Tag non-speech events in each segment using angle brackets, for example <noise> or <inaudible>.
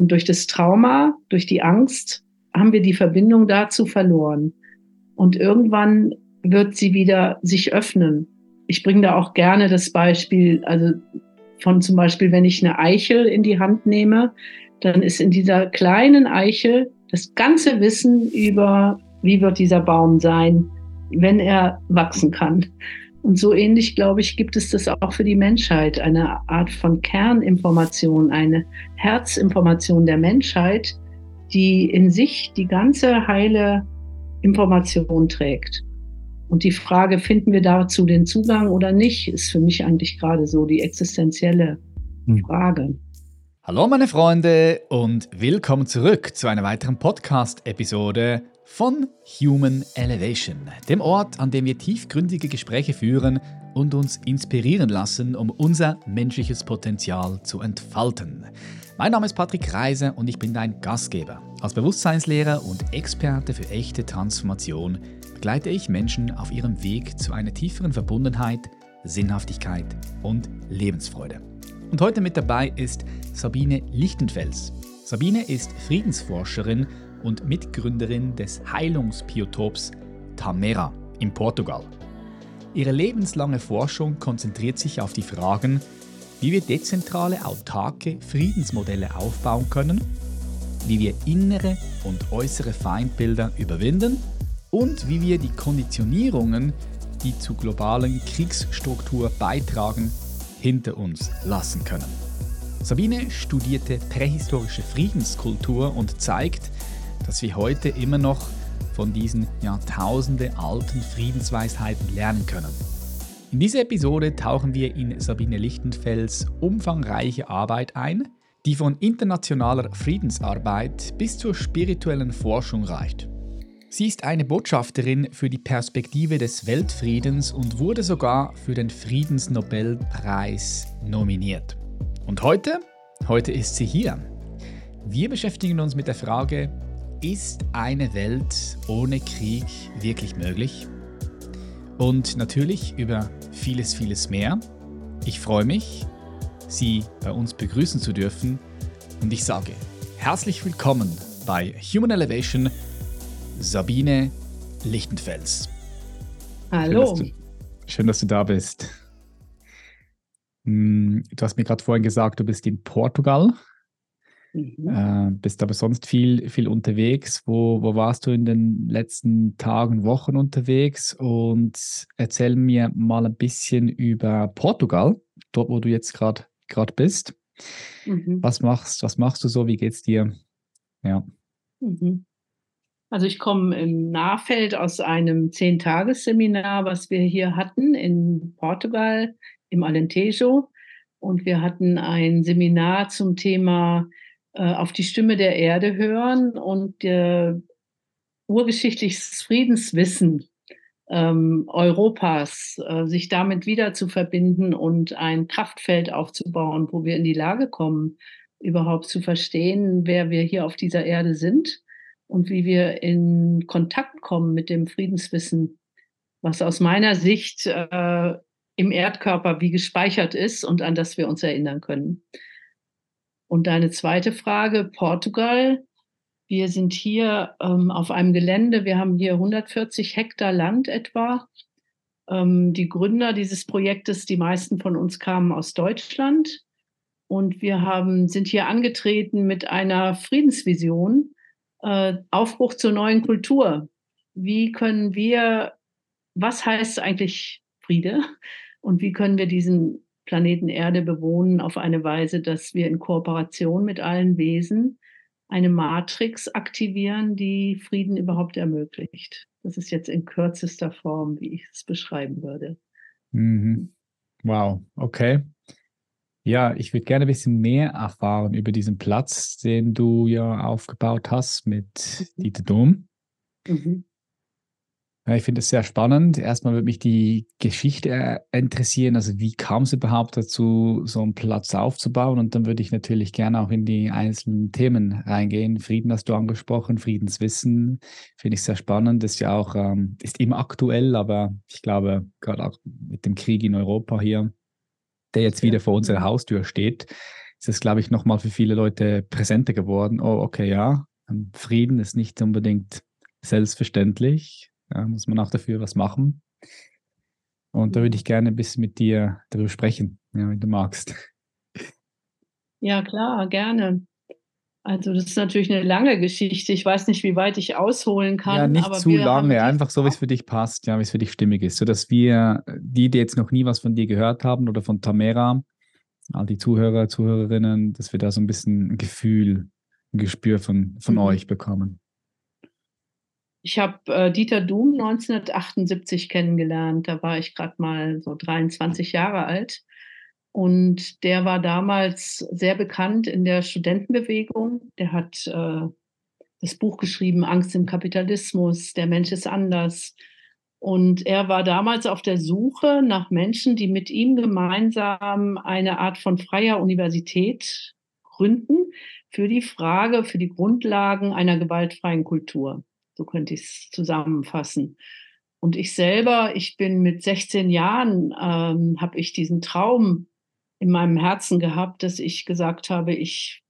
Und durch das Trauma, durch die Angst haben wir die Verbindung dazu verloren. Und irgendwann wird sie wieder sich öffnen. Ich bringe da auch gerne das Beispiel, also von zum Beispiel, wenn ich eine Eichel in die Hand nehme, dann ist in dieser kleinen Eichel das ganze Wissen über, wie wird dieser Baum sein, wenn er wachsen kann. Und so ähnlich, glaube ich, gibt es das auch für die Menschheit, eine Art von Kerninformation, eine Herzinformation der Menschheit, die in sich die ganze heile Information trägt. Und die Frage, finden wir dazu den Zugang oder nicht, ist für mich eigentlich gerade so die existenzielle hm. Frage. Hallo meine Freunde und willkommen zurück zu einer weiteren Podcast-Episode von Human Elevation, dem Ort, an dem wir tiefgründige Gespräche führen und uns inspirieren lassen, um unser menschliches Potenzial zu entfalten. Mein Name ist Patrick Reise und ich bin dein Gastgeber. Als Bewusstseinslehrer und Experte für echte Transformation begleite ich Menschen auf ihrem Weg zu einer tieferen Verbundenheit, Sinnhaftigkeit und Lebensfreude. Und heute mit dabei ist Sabine Lichtenfels. Sabine ist Friedensforscherin und Mitgründerin des Heilungsbiotops Tamera in Portugal. Ihre lebenslange Forschung konzentriert sich auf die Fragen, wie wir dezentrale, autarke Friedensmodelle aufbauen können, wie wir innere und äußere Feindbilder überwinden und wie wir die Konditionierungen, die zu globalen Kriegsstruktur beitragen, hinter uns lassen können. Sabine studierte prähistorische Friedenskultur und zeigt, dass wir heute immer noch von diesen Jahrtausende alten Friedensweisheiten lernen können. In dieser Episode tauchen wir in Sabine Lichtenfels umfangreiche Arbeit ein, die von internationaler Friedensarbeit bis zur spirituellen Forschung reicht. Sie ist eine Botschafterin für die Perspektive des Weltfriedens und wurde sogar für den Friedensnobelpreis nominiert. Und heute? Heute ist sie hier. Wir beschäftigen uns mit der Frage, ist eine Welt ohne Krieg wirklich möglich? Und natürlich über vieles, vieles mehr. Ich freue mich, Sie bei uns begrüßen zu dürfen und ich sage herzlich willkommen bei Human Elevation Sabine Lichtenfels. Hallo. Schön, dass du, schön, dass du da bist. Hm, du hast mir gerade vorhin gesagt, du bist in Portugal. Mhm. Äh, bist aber sonst viel, viel unterwegs. Wo, wo warst du in den letzten Tagen, Wochen unterwegs? Und erzähl mir mal ein bisschen über Portugal, dort wo du jetzt gerade bist. Mhm. Was machst, was machst du so? Wie geht's dir? Ja. Mhm. Also ich komme im Nahfeld aus einem Zehn-Tages-Seminar, was wir hier hatten in Portugal, im Alentejo. Und wir hatten ein Seminar zum Thema äh, auf die Stimme der Erde hören und äh, urgeschichtliches Friedenswissen ähm, Europas, äh, sich damit wieder zu verbinden und ein Kraftfeld aufzubauen, wo wir in die Lage kommen, überhaupt zu verstehen, wer wir hier auf dieser Erde sind und wie wir in Kontakt kommen mit dem Friedenswissen, was aus meiner Sicht äh, im Erdkörper wie gespeichert ist und an das wir uns erinnern können. Und deine zweite Frage, Portugal. Wir sind hier ähm, auf einem Gelände, wir haben hier 140 Hektar Land etwa. Ähm, die Gründer dieses Projektes, die meisten von uns kamen aus Deutschland. Und wir haben, sind hier angetreten mit einer Friedensvision, äh, Aufbruch zur neuen Kultur. Wie können wir, was heißt eigentlich Friede? Und wie können wir diesen Planeten Erde bewohnen auf eine Weise, dass wir in Kooperation mit allen Wesen eine Matrix aktivieren, die Frieden überhaupt ermöglicht. Das ist jetzt in kürzester Form, wie ich es beschreiben würde. Mhm. Wow, okay. Ja, ich würde gerne ein bisschen mehr erfahren über diesen Platz, den du ja aufgebaut hast mit mhm. Dieter Dom. Mhm. Ja, ich finde es sehr spannend. Erstmal würde mich die Geschichte interessieren. Also, wie kam es überhaupt dazu, so einen Platz aufzubauen? Und dann würde ich natürlich gerne auch in die einzelnen Themen reingehen. Frieden hast du angesprochen, Friedenswissen finde ich sehr spannend. Ist ja auch, ähm, ist immer aktuell, aber ich glaube, gerade auch mit dem Krieg in Europa hier der jetzt wieder vor unserer Haustür steht, ist es, glaube ich, nochmal für viele Leute präsenter geworden. Oh, okay, ja, ähm, Frieden ist nicht unbedingt selbstverständlich. Ja, muss man auch dafür was machen. Und da würde ich gerne ein bisschen mit dir darüber sprechen, ja, wenn du magst. Ja, klar, gerne. Also das ist natürlich eine lange Geschichte. Ich weiß nicht, wie weit ich ausholen kann. Ja, nicht zu lange, einfach so, wie es für dich passt, ja, wie es für dich stimmig ist, sodass wir, die, die jetzt noch nie was von dir gehört haben oder von Tamera, all die Zuhörer, Zuhörerinnen, dass wir da so ein bisschen ein Gefühl, ein Gespür von, von mhm. euch bekommen. Ich habe äh, Dieter Doom 1978 kennengelernt. Da war ich gerade mal so 23 Jahre alt. Und der war damals sehr bekannt in der Studentenbewegung. Der hat äh, das Buch geschrieben, Angst im Kapitalismus, der Mensch ist anders. Und er war damals auf der Suche nach Menschen, die mit ihm gemeinsam eine Art von freier Universität gründen für die Frage, für die Grundlagen einer gewaltfreien Kultur. So könnte ich es zusammenfassen. Und ich selber, ich bin mit 16 Jahren, ähm, habe ich diesen Traum in meinem Herzen gehabt, dass ich gesagt habe, ich,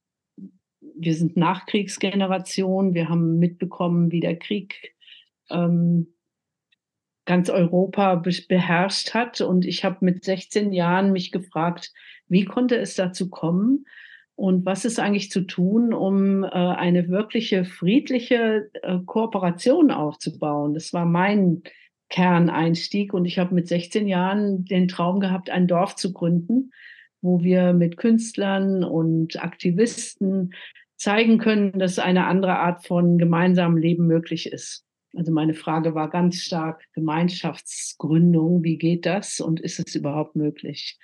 wir sind Nachkriegsgeneration, wir haben mitbekommen, wie der Krieg ähm, ganz Europa be beherrscht hat. Und ich habe mit 16 Jahren mich gefragt, wie konnte es dazu kommen? Und was ist eigentlich zu tun, um äh, eine wirkliche friedliche äh, Kooperation aufzubauen? Das war mein Kerneinstieg. Und ich habe mit 16 Jahren den Traum gehabt, ein Dorf zu gründen, wo wir mit Künstlern und Aktivisten zeigen können, dass eine andere Art von gemeinsamem Leben möglich ist. Also meine Frage war ganz stark Gemeinschaftsgründung. Wie geht das und ist es überhaupt möglich?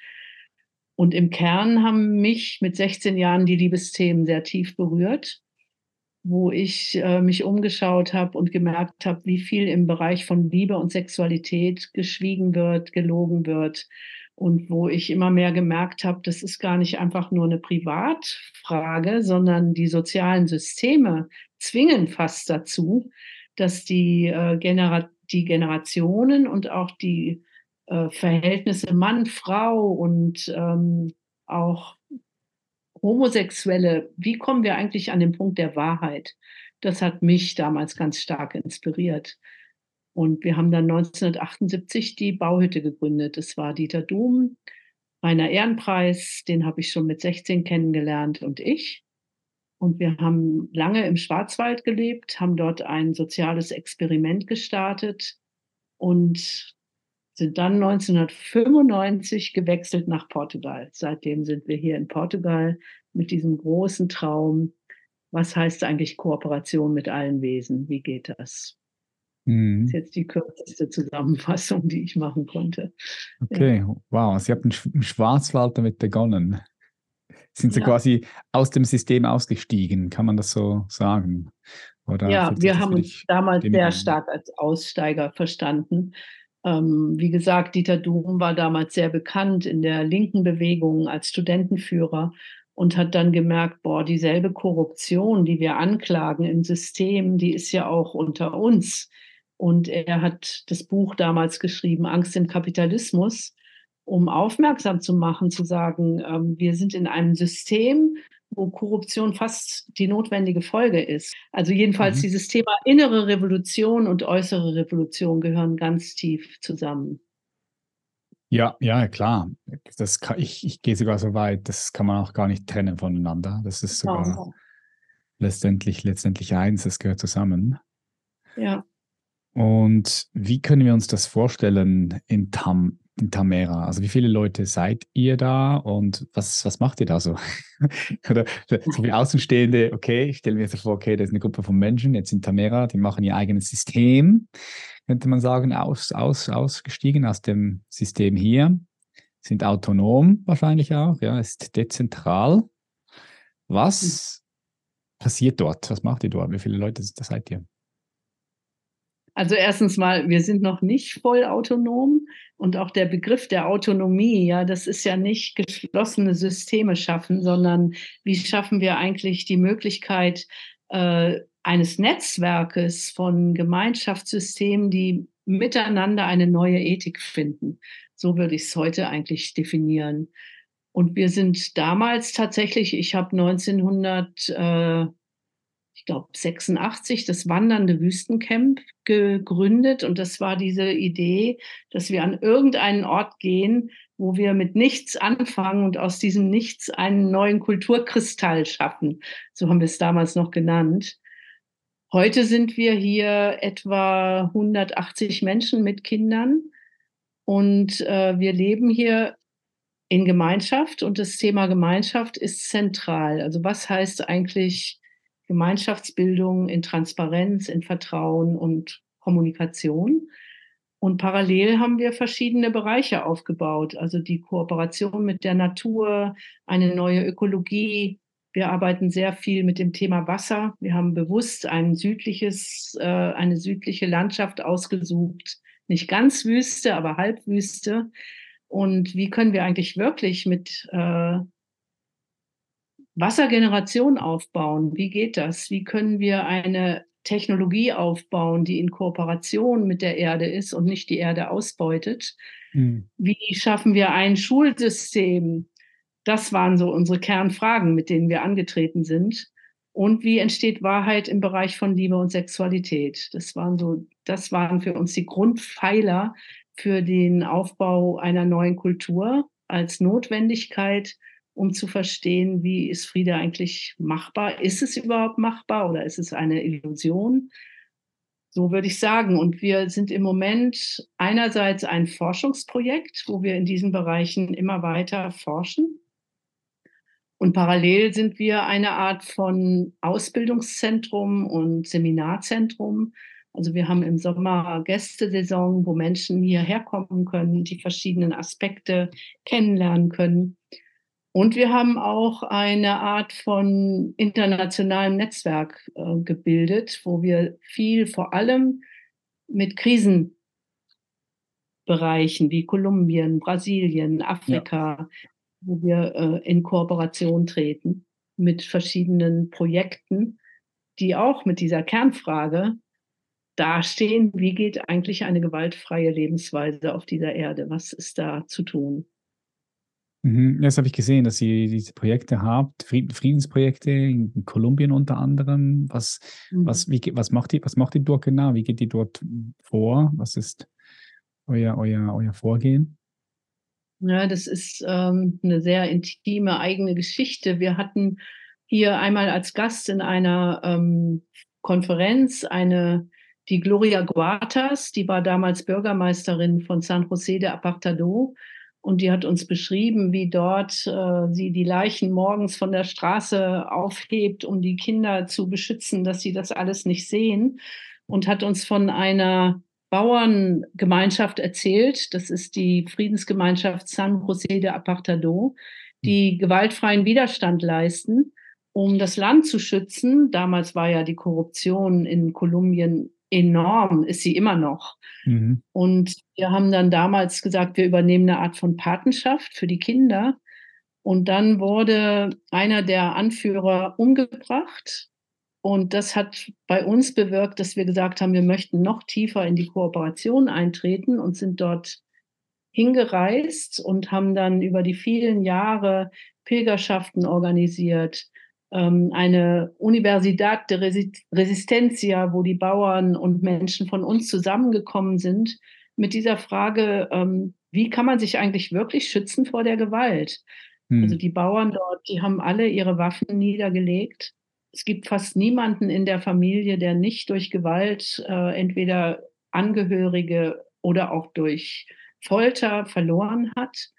Und im Kern haben mich mit 16 Jahren die Liebesthemen sehr tief berührt, wo ich äh, mich umgeschaut habe und gemerkt habe, wie viel im Bereich von Liebe und Sexualität geschwiegen wird, gelogen wird, und wo ich immer mehr gemerkt habe, das ist gar nicht einfach nur eine Privatfrage, sondern die sozialen Systeme zwingen fast dazu, dass die, äh, Genera die Generationen und auch die äh, Verhältnisse Mann, Frau und ähm, auch Homosexuelle, wie kommen wir eigentlich an den Punkt der Wahrheit? Das hat mich damals ganz stark inspiriert. Und wir haben dann 1978 die Bauhütte gegründet. Das war Dieter Dum, Rainer Ehrenpreis, den habe ich schon mit 16 kennengelernt und ich. Und wir haben lange im Schwarzwald gelebt, haben dort ein soziales Experiment gestartet und sind dann 1995 gewechselt nach Portugal. Seitdem sind wir hier in Portugal mit diesem großen Traum. Was heißt eigentlich Kooperation mit allen Wesen? Wie geht das? Mhm. Das ist jetzt die kürzeste Zusammenfassung, die ich machen konnte. Okay, ja. wow. Sie haben im Schwarzwald damit begonnen. Sind Sie ja. quasi aus dem System ausgestiegen, kann man das so sagen? Oder ja, wir haben uns damals sehr stark als Aussteiger verstanden. Ähm, wie gesagt, Dieter Duhm war damals sehr bekannt in der linken Bewegung als Studentenführer und hat dann gemerkt, boah, dieselbe Korruption, die wir anklagen im System, die ist ja auch unter uns. Und er hat das Buch damals geschrieben, Angst im Kapitalismus, um aufmerksam zu machen, zu sagen, ähm, wir sind in einem System, wo Korruption fast die notwendige Folge ist. Also jedenfalls mhm. dieses Thema innere Revolution und äußere Revolution gehören ganz tief zusammen. Ja, ja, klar. Das kann, ich, ich gehe sogar so weit, das kann man auch gar nicht trennen voneinander. Das ist sogar oh. letztendlich, letztendlich eins, das gehört zusammen. Ja. Und wie können wir uns das vorstellen in, Tam, in Tamera? Also wie viele Leute seid ihr da und was, was macht ihr da so? <laughs> Oder so wie Außenstehende, okay, ich stelle mir so vor, okay, da ist eine Gruppe von Menschen jetzt in Tamera, die machen ihr eigenes System, könnte man sagen, aus, aus, ausgestiegen aus dem System hier, sind autonom wahrscheinlich auch, ja, ist dezentral. Was hm. passiert dort? Was macht ihr dort? Wie viele Leute seid ihr? Also erstens mal, wir sind noch nicht voll autonom und auch der Begriff der Autonomie, ja, das ist ja nicht geschlossene Systeme schaffen, sondern wie schaffen wir eigentlich die Möglichkeit äh, eines Netzwerkes von Gemeinschaftssystemen, die miteinander eine neue Ethik finden. So würde ich es heute eigentlich definieren. Und wir sind damals tatsächlich, ich habe 1900, äh, ich glaube 86, das Wandernde Wüstencamp gegründet. Und das war diese Idee, dass wir an irgendeinen Ort gehen, wo wir mit nichts anfangen und aus diesem Nichts einen neuen Kulturkristall schaffen. So haben wir es damals noch genannt. Heute sind wir hier etwa 180 Menschen mit Kindern und äh, wir leben hier in Gemeinschaft und das Thema Gemeinschaft ist zentral. Also was heißt eigentlich Gemeinschaftsbildung in Transparenz, in Vertrauen und Kommunikation? Und parallel haben wir verschiedene Bereiche aufgebaut, also die Kooperation mit der Natur, eine neue Ökologie. Wir arbeiten sehr viel mit dem Thema Wasser. Wir haben bewusst ein südliches, äh, eine südliche Landschaft ausgesucht, nicht ganz Wüste, aber Halbwüste. Und wie können wir eigentlich wirklich mit äh, Wassergeneration aufbauen? Wie geht das? Wie können wir eine Technologie aufbauen, die in Kooperation mit der Erde ist und nicht die Erde ausbeutet? Mhm. Wie schaffen wir ein Schulsystem? Das waren so unsere Kernfragen, mit denen wir angetreten sind. Und wie entsteht Wahrheit im Bereich von Liebe und Sexualität? Das waren so, das waren für uns die Grundpfeiler für den Aufbau einer neuen Kultur als Notwendigkeit um zu verstehen, wie ist Friede eigentlich machbar? Ist es überhaupt machbar oder ist es eine Illusion? So würde ich sagen. Und wir sind im Moment einerseits ein Forschungsprojekt, wo wir in diesen Bereichen immer weiter forschen. Und parallel sind wir eine Art von Ausbildungszentrum und Seminarzentrum. Also wir haben im Sommer Gästesaison, wo Menschen hierher kommen können, die verschiedenen Aspekte kennenlernen können. Und wir haben auch eine Art von internationalem Netzwerk äh, gebildet, wo wir viel vor allem mit Krisenbereichen wie Kolumbien, Brasilien, Afrika, ja. wo wir äh, in Kooperation treten mit verschiedenen Projekten, die auch mit dieser Kernfrage dastehen, wie geht eigentlich eine gewaltfreie Lebensweise auf dieser Erde? Was ist da zu tun? Mhm. Das habe ich gesehen, dass ihr diese Projekte habt, Friedensprojekte in Kolumbien unter anderem. Was, mhm. was, wie, was, macht ihr, was macht ihr dort genau? Wie geht ihr dort vor? Was ist euer, euer, euer Vorgehen? Ja, das ist ähm, eine sehr intime eigene Geschichte. Wir hatten hier einmal als Gast in einer ähm, Konferenz eine, die Gloria Guatas, die war damals Bürgermeisterin von San José de Apartado und die hat uns beschrieben, wie dort äh, sie die Leichen morgens von der Straße aufhebt, um die Kinder zu beschützen, dass sie das alles nicht sehen. Und hat uns von einer Bauerngemeinschaft erzählt. Das ist die Friedensgemeinschaft San José de Apartado, die gewaltfreien Widerstand leisten, um das Land zu schützen. Damals war ja die Korruption in Kolumbien enorm, ist sie immer noch. Mhm. Und wir haben dann damals gesagt, wir übernehmen eine Art von Patenschaft für die Kinder. Und dann wurde einer der Anführer umgebracht. Und das hat bei uns bewirkt, dass wir gesagt haben, wir möchten noch tiefer in die Kooperation eintreten und sind dort hingereist und haben dann über die vielen Jahre Pilgerschaften organisiert, eine Universidad de Resistencia, wo die Bauern und Menschen von uns zusammengekommen sind mit dieser Frage, ähm, wie kann man sich eigentlich wirklich schützen vor der Gewalt? Hm. Also die Bauern dort, die haben alle ihre Waffen niedergelegt. Es gibt fast niemanden in der Familie, der nicht durch Gewalt äh, entweder Angehörige oder auch durch Folter verloren hat.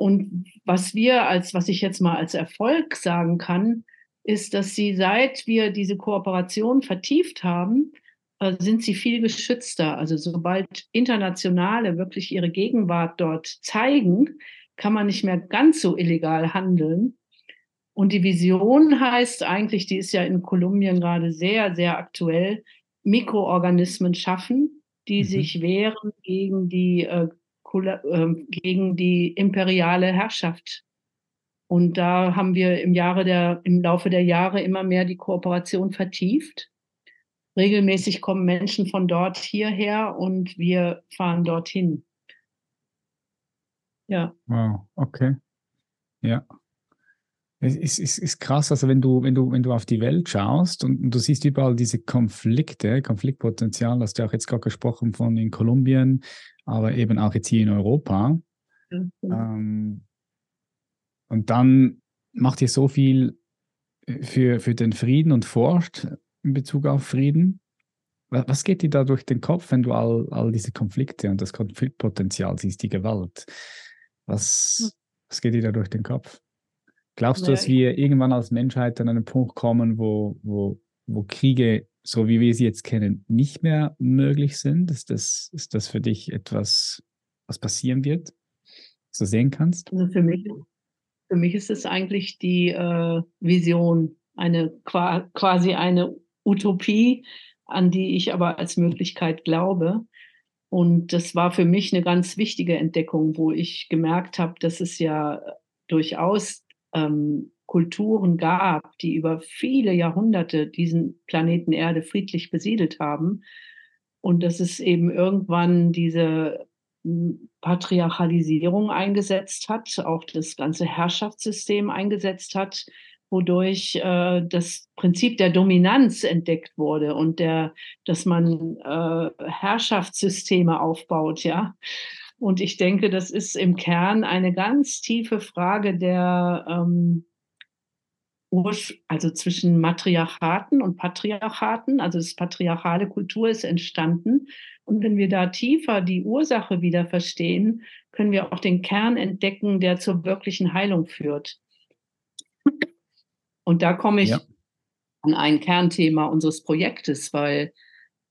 Und was wir als, was ich jetzt mal als Erfolg sagen kann, ist, dass sie, seit wir diese Kooperation vertieft haben, äh, sind sie viel geschützter. Also sobald Internationale wirklich ihre Gegenwart dort zeigen, kann man nicht mehr ganz so illegal handeln. Und die Vision heißt eigentlich, die ist ja in Kolumbien gerade sehr, sehr aktuell, Mikroorganismen schaffen, die mhm. sich wehren gegen die äh, gegen die imperiale Herrschaft. Und da haben wir im Jahre der, im Laufe der Jahre immer mehr die Kooperation vertieft. Regelmäßig kommen Menschen von dort hierher und wir fahren dorthin. Ja. Wow, okay. Ja. Es ist, ist, ist krass, also wenn du, wenn du, wenn du auf die Welt schaust und, und du siehst überall diese Konflikte, Konfliktpotenzial, hast du auch jetzt gerade gesprochen von in Kolumbien, aber eben auch jetzt hier in Europa. Mhm. Ähm, und dann macht ihr so viel äh, für, für den Frieden und forscht in Bezug auf Frieden. Was geht dir da durch den Kopf, wenn du all, all diese Konflikte und das Konfliktpotenzial siehst, die Gewalt? Was, hm. was geht dir da durch den Kopf? Glaubst du, dass wir irgendwann als Menschheit an einen Punkt kommen, wo, wo, wo Kriege, so wie wir sie jetzt kennen, nicht mehr möglich sind? Ist das, ist das für dich etwas, was passieren wird, was du sehen kannst? Also für, mich, für mich ist es eigentlich die äh, Vision, eine quasi eine Utopie, an die ich aber als Möglichkeit glaube. Und das war für mich eine ganz wichtige Entdeckung, wo ich gemerkt habe, dass es ja durchaus ähm, Kulturen gab, die über viele Jahrhunderte diesen Planeten Erde friedlich besiedelt haben. Und dass es eben irgendwann diese hm, Patriarchalisierung eingesetzt hat, auch das ganze Herrschaftssystem eingesetzt hat, wodurch äh, das Prinzip der Dominanz entdeckt wurde und der, dass man äh, Herrschaftssysteme aufbaut, ja. Und ich denke, das ist im Kern eine ganz tiefe Frage der ähm, also zwischen Matriarchaten und Patriarchaten, also das patriarchale Kultur ist entstanden. Und wenn wir da tiefer die Ursache wieder verstehen, können wir auch den Kern entdecken, der zur wirklichen Heilung führt. Und da komme ich ja. an ein Kernthema unseres Projektes, weil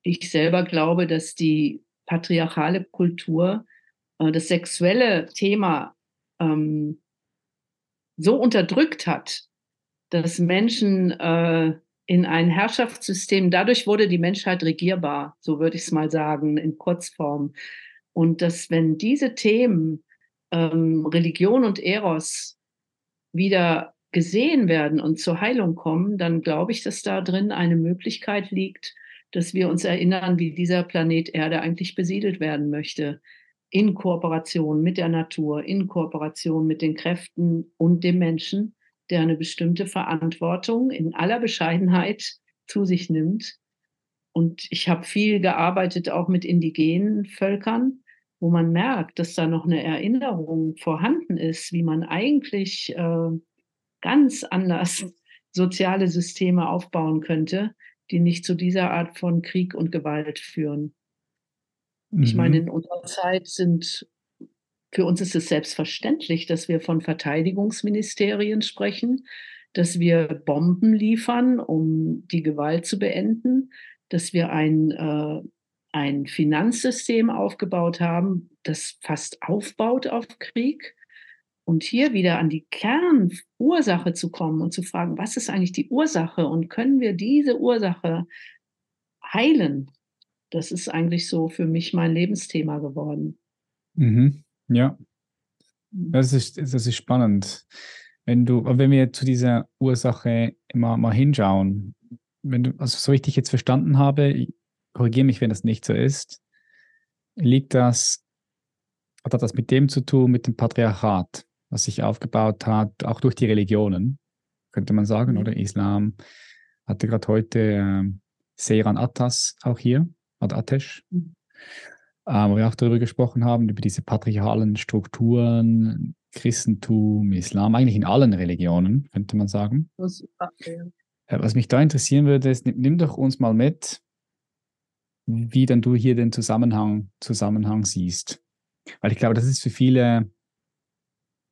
ich selber glaube, dass die patriarchale Kultur das sexuelle Thema ähm, so unterdrückt hat, dass Menschen äh, in ein Herrschaftssystem, dadurch wurde die Menschheit regierbar, so würde ich es mal sagen, in Kurzform. Und dass wenn diese Themen ähm, Religion und Eros wieder gesehen werden und zur Heilung kommen, dann glaube ich, dass da drin eine Möglichkeit liegt, dass wir uns erinnern, wie dieser Planet Erde eigentlich besiedelt werden möchte. In Kooperation mit der Natur, in Kooperation mit den Kräften und dem Menschen, der eine bestimmte Verantwortung in aller Bescheidenheit zu sich nimmt. Und ich habe viel gearbeitet auch mit indigenen Völkern, wo man merkt, dass da noch eine Erinnerung vorhanden ist, wie man eigentlich äh, ganz anders soziale Systeme aufbauen könnte, die nicht zu dieser Art von Krieg und Gewalt führen. Mhm. Ich meine, mhm. in unserer Zeit sind, für uns ist es selbstverständlich, dass wir von Verteidigungsministerien sprechen, dass wir Bomben liefern, um die Gewalt zu beenden, dass wir ein, äh, ein Finanzsystem aufgebaut haben, das fast aufbaut auf Krieg und hier wieder an die Kernursache zu kommen und zu fragen, was ist eigentlich die Ursache und können wir diese Ursache heilen? Das ist eigentlich so für mich mein Lebensthema geworden. Mhm. Ja, mhm. das ist, das ist spannend. Wenn du, wenn wir zu dieser Ursache immer mal hinschauen, wenn du, also so richtig jetzt verstanden habe, korrigiere mich, wenn das nicht so ist, liegt das, hat das mit dem zu tun, mit dem Patriarchat? was sich aufgebaut hat, auch durch die Religionen, könnte man sagen, mhm. oder Islam. Hatte gerade heute äh, Seiran Attas auch hier, Ad Atesh, mhm. äh, wo wir auch darüber gesprochen haben, über diese patriarchalen Strukturen, Christentum, Islam, eigentlich in allen Religionen, könnte man sagen. Was, äh, was mich da interessieren würde, ist, nimm, nimm doch uns mal mit, wie dann du hier den Zusammenhang, Zusammenhang siehst. Weil ich glaube, das ist für viele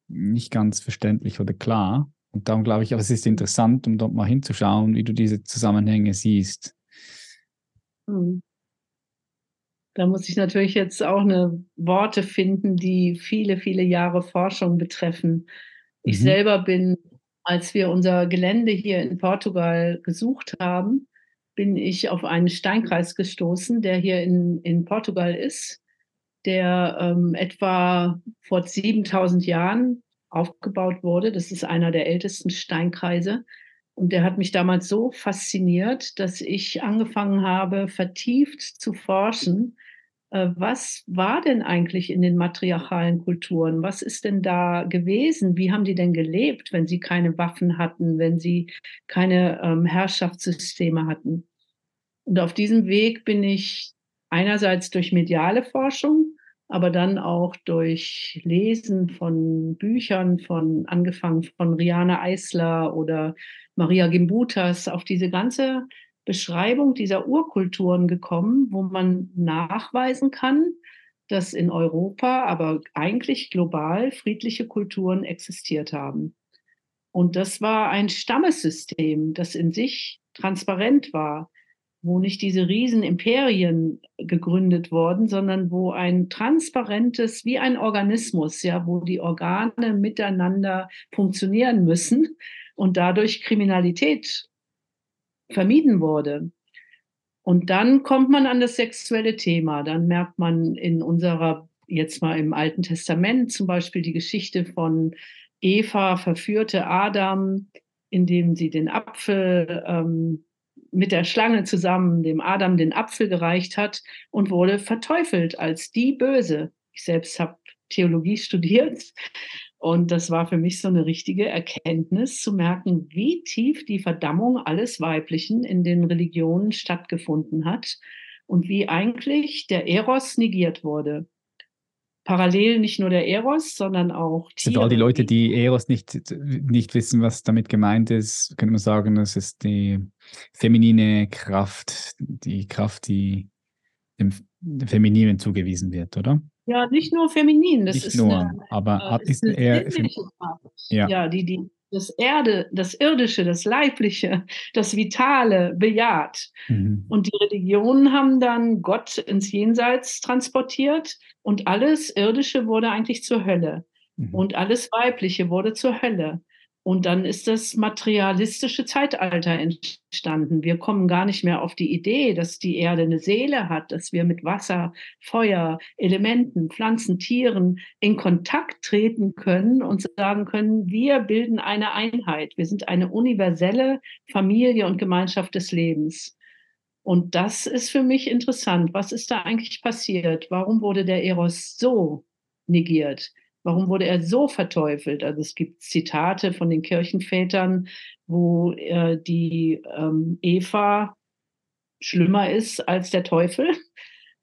nicht ganz verständlich oder klar. Und darum glaube ich, aber es ist interessant, um dort mal hinzuschauen, wie du diese Zusammenhänge siehst. Hm. Da muss ich natürlich jetzt auch eine Worte finden, die viele, viele Jahre Forschung betreffen. Ich mhm. selber bin, als wir unser Gelände hier in Portugal gesucht haben, bin ich auf einen Steinkreis gestoßen, der hier in, in Portugal ist der ähm, etwa vor 7000 Jahren aufgebaut wurde. Das ist einer der ältesten Steinkreise. Und der hat mich damals so fasziniert, dass ich angefangen habe, vertieft zu forschen, was war denn eigentlich in den matriarchalen Kulturen? Was ist denn da gewesen? Wie haben die denn gelebt, wenn sie keine Waffen hatten, wenn sie keine ähm, Herrschaftssysteme hatten? Und auf diesem Weg bin ich einerseits durch mediale Forschung, aber dann auch durch Lesen von Büchern, von angefangen von Riane Eisler oder Maria Gimbutas auf diese ganze Beschreibung dieser Urkulturen gekommen, wo man nachweisen kann, dass in Europa, aber eigentlich global friedliche Kulturen existiert haben. Und das war ein Stammessystem, das in sich transparent war, wo nicht diese Riesenimperien gegründet wurden, sondern wo ein transparentes, wie ein Organismus, ja, wo die Organe miteinander funktionieren müssen und dadurch Kriminalität vermieden wurde. Und dann kommt man an das sexuelle Thema. Dann merkt man in unserer, jetzt mal im Alten Testament zum Beispiel die Geschichte von Eva verführte Adam, indem sie den Apfel ähm, mit der Schlange zusammen dem Adam den Apfel gereicht hat und wurde verteufelt als die Böse. Ich selbst habe Theologie <laughs> studiert und das war für mich so eine richtige Erkenntnis zu merken, wie tief die Verdammung alles Weiblichen in den Religionen stattgefunden hat und wie eigentlich der Eros negiert wurde. Parallel nicht nur der Eros, sondern auch Tiere. Sind all die Leute, die Eros nicht, nicht wissen, was damit gemeint ist, könnte man sagen, das ist die feminine Kraft, die Kraft, die dem, dem Femininen zugewiesen wird, oder? Ja, nicht nur feminin, das nicht ist nur, eine, aber äh, ist eher ja. ja, die die das Erde, das Irdische, das Leibliche, <laughs> das Vitale bejaht. Mhm. Und die Religionen haben dann Gott ins Jenseits transportiert und alles Irdische wurde eigentlich zur Hölle. Mhm. Und alles Weibliche wurde zur Hölle. Und dann ist das materialistische Zeitalter entstanden. Wir kommen gar nicht mehr auf die Idee, dass die Erde eine Seele hat, dass wir mit Wasser, Feuer, Elementen, Pflanzen, Tieren in Kontakt treten können und sagen können, wir bilden eine Einheit. Wir sind eine universelle Familie und Gemeinschaft des Lebens. Und das ist für mich interessant. Was ist da eigentlich passiert? Warum wurde der Eros so negiert? Warum wurde er so verteufelt? Also es gibt Zitate von den Kirchenvätern, wo äh, die ähm, Eva schlimmer ist als der Teufel.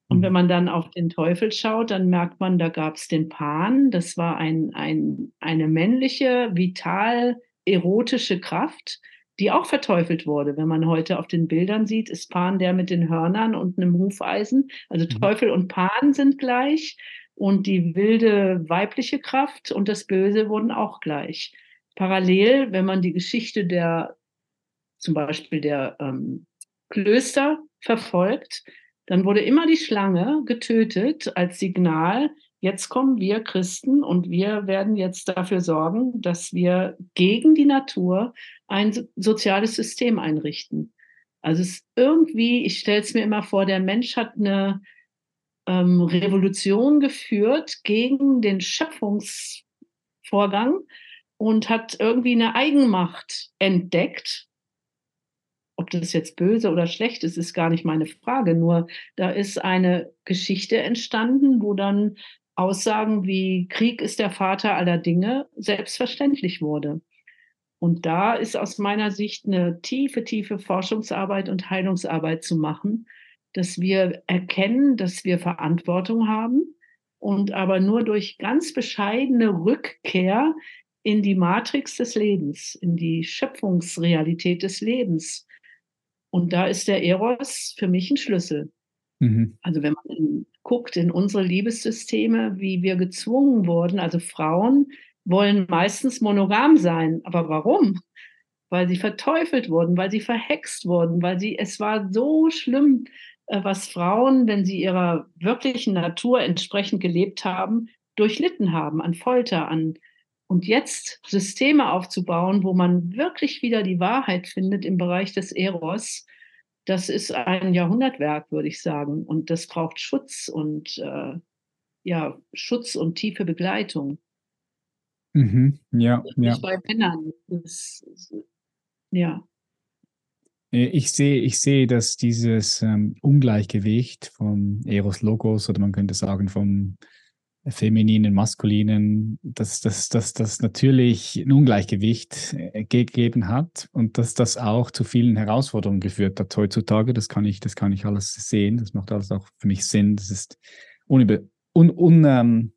Und wenn mhm. man dann auf den Teufel schaut, dann merkt man, da gab es den Pan. Das war ein, ein, eine männliche, vital erotische Kraft, die auch verteufelt wurde. Wenn man heute auf den Bildern sieht, ist Pan der mit den Hörnern und einem Hufeisen. Also mhm. Teufel und Pan sind gleich und die wilde weibliche Kraft und das Böse wurden auch gleich. Parallel, wenn man die Geschichte der, zum Beispiel der ähm, Klöster verfolgt, dann wurde immer die Schlange getötet als Signal, jetzt kommen wir Christen und wir werden jetzt dafür sorgen, dass wir gegen die Natur ein soziales System einrichten. Also es ist irgendwie, ich stelle es mir immer vor, der Mensch hat eine ähm, Revolution geführt gegen den Schöpfungsvorgang und hat irgendwie eine Eigenmacht entdeckt. Ob das jetzt böse oder schlecht ist, ist gar nicht meine Frage. Nur da ist eine Geschichte entstanden, wo dann Aussagen wie Krieg ist der Vater aller Dinge selbstverständlich wurde. Und da ist aus meiner Sicht eine tiefe, tiefe Forschungsarbeit und Heilungsarbeit zu machen, dass wir erkennen, dass wir Verantwortung haben und aber nur durch ganz bescheidene Rückkehr in die Matrix des Lebens, in die Schöpfungsrealität des Lebens. Und da ist der Eros für mich ein Schlüssel. Mhm. Also wenn man guckt in unsere Liebessysteme, wie wir gezwungen wurden, also Frauen wollen meistens monogam sein. Aber warum? Weil sie verteufelt wurden, weil sie verhext wurden, weil sie, es war so schlimm, was Frauen, wenn sie ihrer wirklichen Natur entsprechend gelebt haben, durchlitten haben an Folter, an und jetzt Systeme aufzubauen, wo man wirklich wieder die Wahrheit findet im Bereich des Eros, das ist ein Jahrhundertwerk, würde ich sagen. Und das braucht Schutz und äh, ja, Schutz und tiefe Begleitung. Mhm. Ja, ja. Bei Männern. Das, ja. Äh, ich sehe, ich sehe, dass dieses ähm, Ungleichgewicht vom Eros Logos oder man könnte sagen vom femininen, maskulinen, dass das, dass das natürlich ein Ungleichgewicht äh, gegeben hat und dass das auch zu vielen Herausforderungen geführt hat heutzutage. Das kann ich, das kann ich alles sehen. Das macht alles auch für mich Sinn. Das ist unüber, un, un, ähm,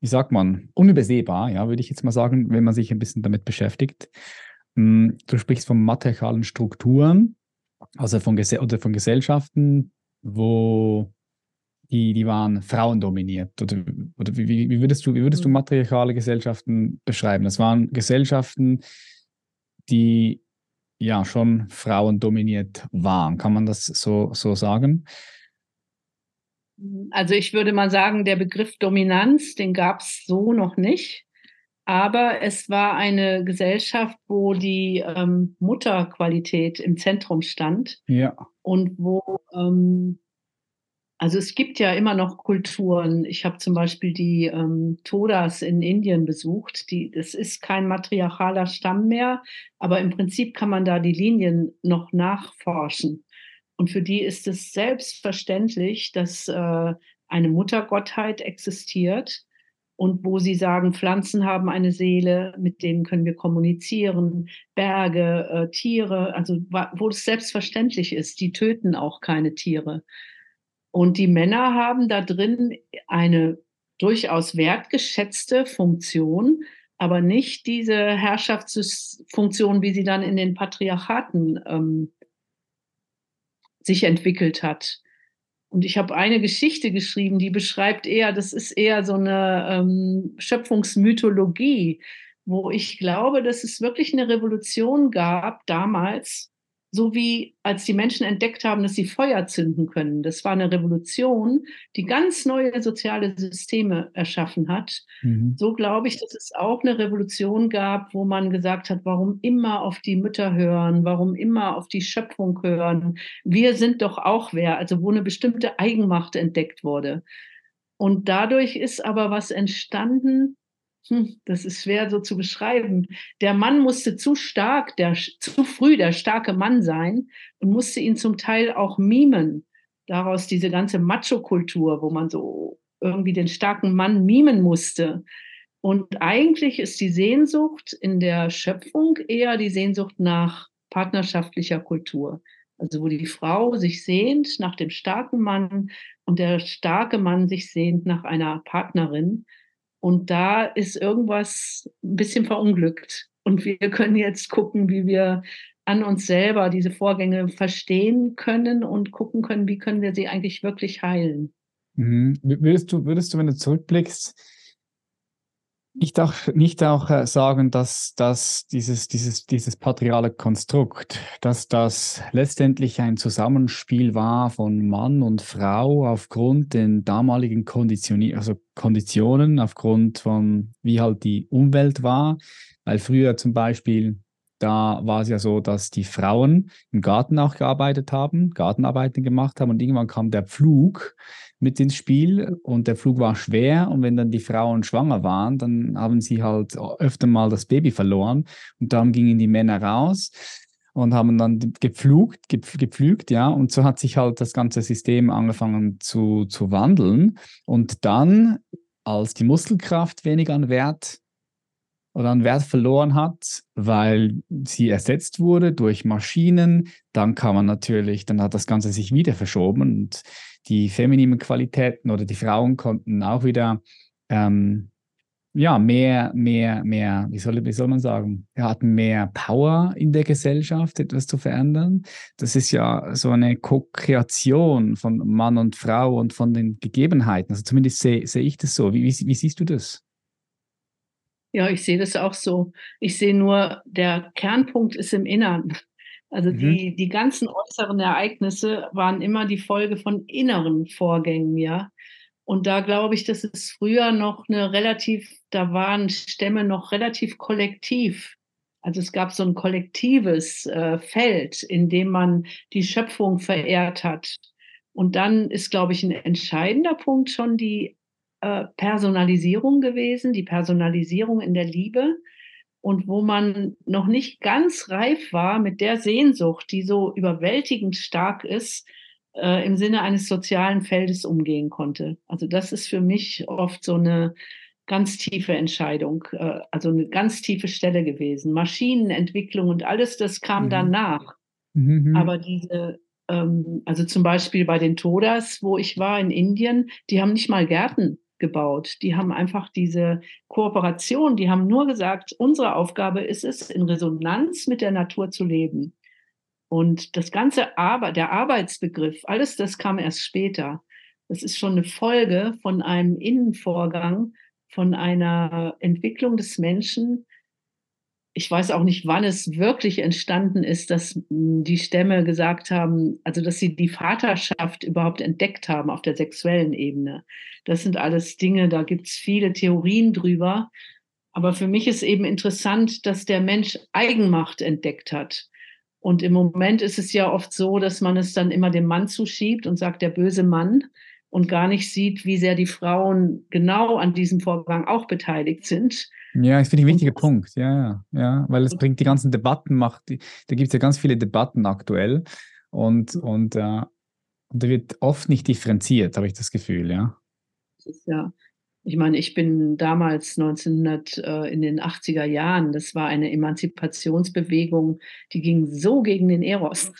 wie sagt man, unübersehbar, ja, würde ich jetzt mal sagen, wenn man sich ein bisschen damit beschäftigt. Hm, du sprichst von matriarchalen Strukturen, also von, Gese oder von Gesellschaften, wo die, die waren frauendominiert. Oder, oder wie, wie, würdest du, wie würdest du mhm. matriarchale Gesellschaften beschreiben? Das waren Gesellschaften, die ja schon frauendominiert waren. Kann man das so, so sagen? Also ich würde mal sagen, der Begriff Dominanz, den gab es so noch nicht. Aber es war eine Gesellschaft, wo die ähm, Mutterqualität im Zentrum stand. Ja. Und wo, ähm, also es gibt ja immer noch Kulturen. Ich habe zum Beispiel die ähm, Todas in Indien besucht. Die, das ist kein matriarchaler Stamm mehr, aber im Prinzip kann man da die Linien noch nachforschen. Und für die ist es selbstverständlich, dass äh, eine Muttergottheit existiert und wo sie sagen, Pflanzen haben eine Seele, mit denen können wir kommunizieren, Berge, äh, Tiere, also wo es selbstverständlich ist, die töten auch keine Tiere. Und die Männer haben da drin eine durchaus wertgeschätzte Funktion, aber nicht diese Herrschaftsfunktion, wie sie dann in den Patriarchaten ähm, sich entwickelt hat. Und ich habe eine Geschichte geschrieben, die beschreibt eher, das ist eher so eine ähm, Schöpfungsmythologie, wo ich glaube, dass es wirklich eine Revolution gab damals, so wie als die Menschen entdeckt haben, dass sie Feuer zünden können. Das war eine Revolution, die ganz neue soziale Systeme erschaffen hat. Mhm. So glaube ich, dass es auch eine Revolution gab, wo man gesagt hat, warum immer auf die Mütter hören, warum immer auf die Schöpfung hören. Wir sind doch auch wer, also wo eine bestimmte Eigenmacht entdeckt wurde. Und dadurch ist aber was entstanden, hm, das ist schwer so zu beschreiben. Der Mann musste zu stark, der, zu früh der starke Mann sein und musste ihn zum Teil auch mimen. Daraus diese ganze Macho-Kultur, wo man so irgendwie den starken Mann mimen musste. Und eigentlich ist die Sehnsucht in der Schöpfung eher die Sehnsucht nach partnerschaftlicher Kultur. Also wo die Frau sich sehnt nach dem starken Mann und der starke Mann sich sehnt nach einer Partnerin. Und da ist irgendwas ein bisschen verunglückt. Und wir <laughs> können jetzt gucken, wie wir an uns selber diese Vorgänge verstehen können und gucken können, wie können wir sie eigentlich wirklich heilen. Mhm. Würdest du, würdest du, wenn du zurückblickst, nicht auch, nicht auch äh, sagen, dass, dass dieses, dieses, dieses patriale Konstrukt, dass das letztendlich ein Zusammenspiel war von Mann und Frau aufgrund den damaligen Konditioni also Konditionen, aufgrund von wie halt die Umwelt war, weil früher zum Beispiel da war es ja so, dass die Frauen im Garten auch gearbeitet haben, Gartenarbeiten gemacht haben und irgendwann kam der Pflug mit ins Spiel und der Flug war schwer und wenn dann die Frauen schwanger waren, dann haben sie halt öfter mal das Baby verloren und darum gingen die Männer raus und haben dann gepflugt, gepflügt, ja, und so hat sich halt das ganze System angefangen zu, zu wandeln und dann, als die Muskelkraft weniger an Wert oder an Wert verloren hat, weil sie ersetzt wurde durch Maschinen, dann kann man natürlich, dann hat das Ganze sich wieder verschoben und die femininen Qualitäten oder die Frauen konnten auch wieder ähm, ja, mehr, mehr, mehr, wie soll, wie soll man sagen, wir hatten mehr Power in der Gesellschaft, etwas zu verändern. Das ist ja so eine Co-Kreation von Mann und Frau und von den Gegebenheiten. Also zumindest sehe seh ich das so. Wie, wie, wie siehst du das? Ja, ich sehe das auch so. Ich sehe nur, der Kernpunkt ist im Innern. Also mhm. die, die ganzen äußeren Ereignisse waren immer die Folge von inneren Vorgängen, ja. Und da glaube ich, dass es früher noch eine relativ, da waren Stämme noch relativ kollektiv. Also es gab so ein kollektives äh, Feld, in dem man die Schöpfung verehrt hat. Und dann ist, glaube ich, ein entscheidender Punkt schon die äh, Personalisierung gewesen, die Personalisierung in der Liebe und wo man noch nicht ganz reif war mit der Sehnsucht, die so überwältigend stark ist, äh, im Sinne eines sozialen Feldes umgehen konnte. Also das ist für mich oft so eine ganz tiefe Entscheidung, äh, also eine ganz tiefe Stelle gewesen. Maschinenentwicklung und alles, das kam mhm. danach. Mhm. Aber diese, ähm, also zum Beispiel bei den Todas, wo ich war in Indien, die haben nicht mal Gärten gebaut. Die haben einfach diese Kooperation, die haben nur gesagt, unsere Aufgabe ist es, in Resonanz mit der Natur zu leben. Und das ganze Arbeit, der Arbeitsbegriff, alles das kam erst später. Das ist schon eine Folge von einem Innenvorgang, von einer Entwicklung des Menschen. Ich weiß auch nicht, wann es wirklich entstanden ist, dass hm, die Stämme gesagt haben, also dass sie die Vaterschaft überhaupt entdeckt haben auf der sexuellen Ebene. Das sind alles Dinge, da gibt es viele Theorien drüber. Aber für mich ist eben interessant, dass der Mensch Eigenmacht entdeckt hat. Und im Moment ist es ja oft so, dass man es dann immer dem Mann zuschiebt und sagt, der böse Mann und gar nicht sieht, wie sehr die Frauen genau an diesem Vorgang auch beteiligt sind. Ja, das finde ich ein wichtiger Punkt, ja, ja, ja, weil es bringt die ganzen Debatten, macht, da gibt es ja ganz viele Debatten aktuell und, und, äh, und da wird oft nicht differenziert, habe ich das Gefühl, ja. Ja, ich meine, ich bin damals 1900 äh, in den 80er Jahren, das war eine Emanzipationsbewegung, die ging so gegen den Eros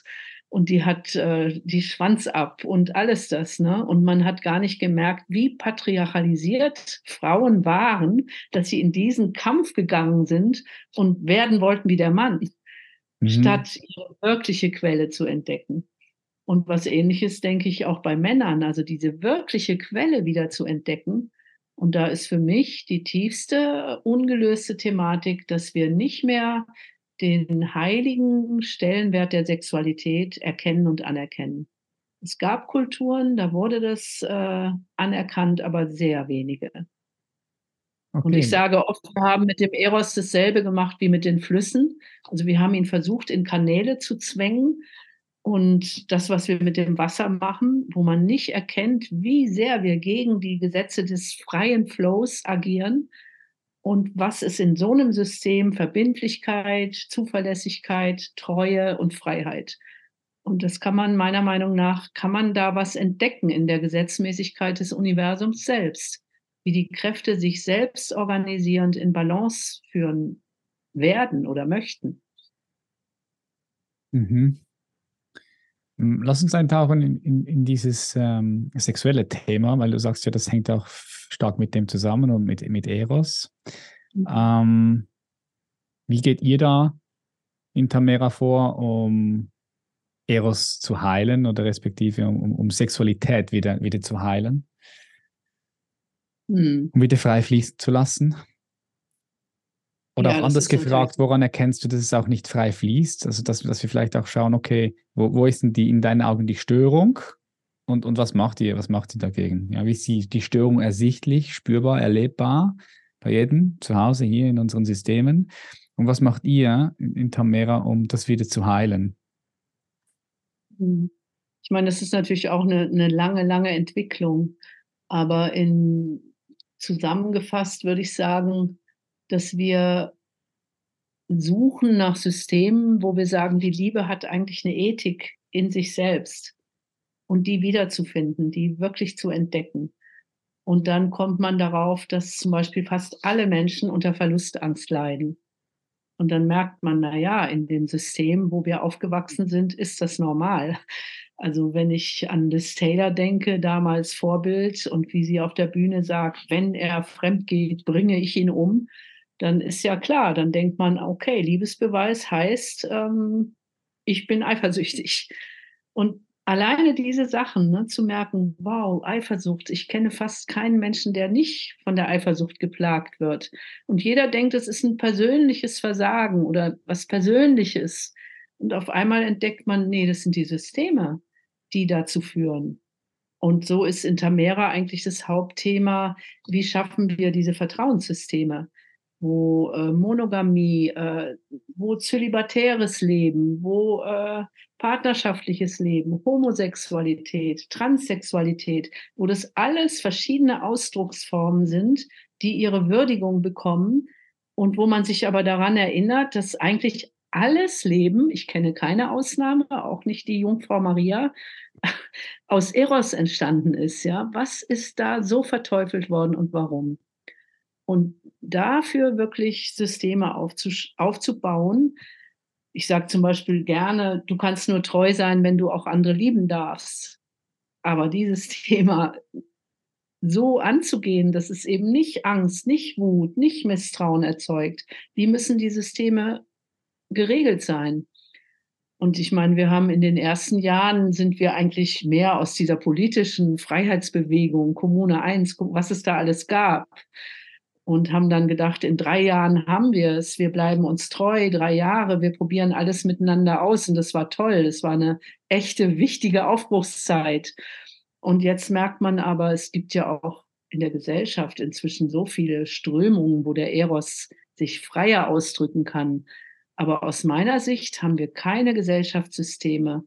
und die hat äh, die Schwanz ab und alles das, ne? Und man hat gar nicht gemerkt, wie patriarchalisiert Frauen waren, dass sie in diesen Kampf gegangen sind und werden wollten wie der Mann, mhm. statt ihre wirkliche Quelle zu entdecken. Und was ähnliches denke ich auch bei Männern, also diese wirkliche Quelle wieder zu entdecken und da ist für mich die tiefste ungelöste Thematik, dass wir nicht mehr den heiligen Stellenwert der Sexualität erkennen und anerkennen. Es gab Kulturen, da wurde das äh, anerkannt, aber sehr wenige. Okay. Und ich sage oft, wir haben mit dem Eros dasselbe gemacht wie mit den Flüssen. Also wir haben ihn versucht, in Kanäle zu zwängen, und das, was wir mit dem Wasser machen, wo man nicht erkennt, wie sehr wir gegen die Gesetze des freien Flows agieren und was ist in so einem System Verbindlichkeit, Zuverlässigkeit, Treue und Freiheit. Und das kann man meiner Meinung nach, kann man da was entdecken in der Gesetzmäßigkeit des Universums selbst, wie die Kräfte sich selbst organisierend in Balance führen werden oder möchten. Mhm. Lass uns eintauchen in, in, in dieses ähm, sexuelle Thema, weil du sagst ja, das hängt auch stark mit dem zusammen und mit, mit Eros. Mhm. Ähm, wie geht ihr da in Tamera vor, um Eros zu heilen oder respektive um, um Sexualität wieder, wieder zu heilen? Mhm. Um wieder frei fließen zu lassen? Oder ja, auch anders gefragt, woran erkennst du, dass es auch nicht frei fließt? Also, dass, dass wir vielleicht auch schauen, okay, wo, wo ist denn die in deinen Augen die Störung? Und, und was macht ihr? Was macht ihr dagegen? Ja, wie ist die, die Störung ersichtlich, spürbar, erlebbar bei jedem zu Hause hier in unseren Systemen? Und was macht ihr in, Tamera, um das wieder zu heilen? Hm. Ich meine, das ist natürlich auch eine, eine lange, lange Entwicklung. Aber in zusammengefasst würde ich sagen, dass wir suchen nach Systemen, wo wir sagen, die Liebe hat eigentlich eine Ethik in sich selbst und die wiederzufinden, die wirklich zu entdecken. Und dann kommt man darauf, dass zum Beispiel fast alle Menschen unter Verlustangst leiden. Und dann merkt man, na ja, in dem System, wo wir aufgewachsen sind, ist das normal. Also wenn ich an Liz Taylor denke, damals Vorbild und wie sie auf der Bühne sagt, wenn er fremd geht, bringe ich ihn um, dann ist ja klar, dann denkt man, okay, Liebesbeweis heißt, ähm, ich bin eifersüchtig. Und alleine diese Sachen ne, zu merken, wow, Eifersucht, ich kenne fast keinen Menschen, der nicht von der Eifersucht geplagt wird. Und jeder denkt, es ist ein persönliches Versagen oder was Persönliches. Und auf einmal entdeckt man, nee, das sind die Systeme, die dazu führen. Und so ist in Tamera eigentlich das Hauptthema, wie schaffen wir diese Vertrauenssysteme? Wo äh, Monogamie, äh, wo zölibatäres Leben, wo äh, partnerschaftliches Leben, Homosexualität, Transsexualität, wo das alles verschiedene Ausdrucksformen sind, die ihre Würdigung bekommen, und wo man sich aber daran erinnert, dass eigentlich alles Leben, ich kenne keine Ausnahme, auch nicht die Jungfrau Maria, <laughs> aus Eros entstanden ist. Ja, was ist da so verteufelt worden und warum? Und dafür wirklich Systeme aufzubauen. Ich sage zum Beispiel gerne, du kannst nur treu sein, wenn du auch andere lieben darfst. Aber dieses <laughs> Thema so anzugehen, dass es eben nicht Angst, nicht Wut, nicht Misstrauen erzeugt, wie müssen die Systeme geregelt sein? Und ich meine, wir haben in den ersten Jahren sind wir eigentlich mehr aus dieser politischen Freiheitsbewegung, Kommune 1, was es da alles gab. Und haben dann gedacht, in drei Jahren haben wir es, wir bleiben uns treu, drei Jahre, wir probieren alles miteinander aus. Und das war toll, das war eine echte, wichtige Aufbruchszeit. Und jetzt merkt man aber, es gibt ja auch in der Gesellschaft inzwischen so viele Strömungen, wo der Eros sich freier ausdrücken kann. Aber aus meiner Sicht haben wir keine Gesellschaftssysteme,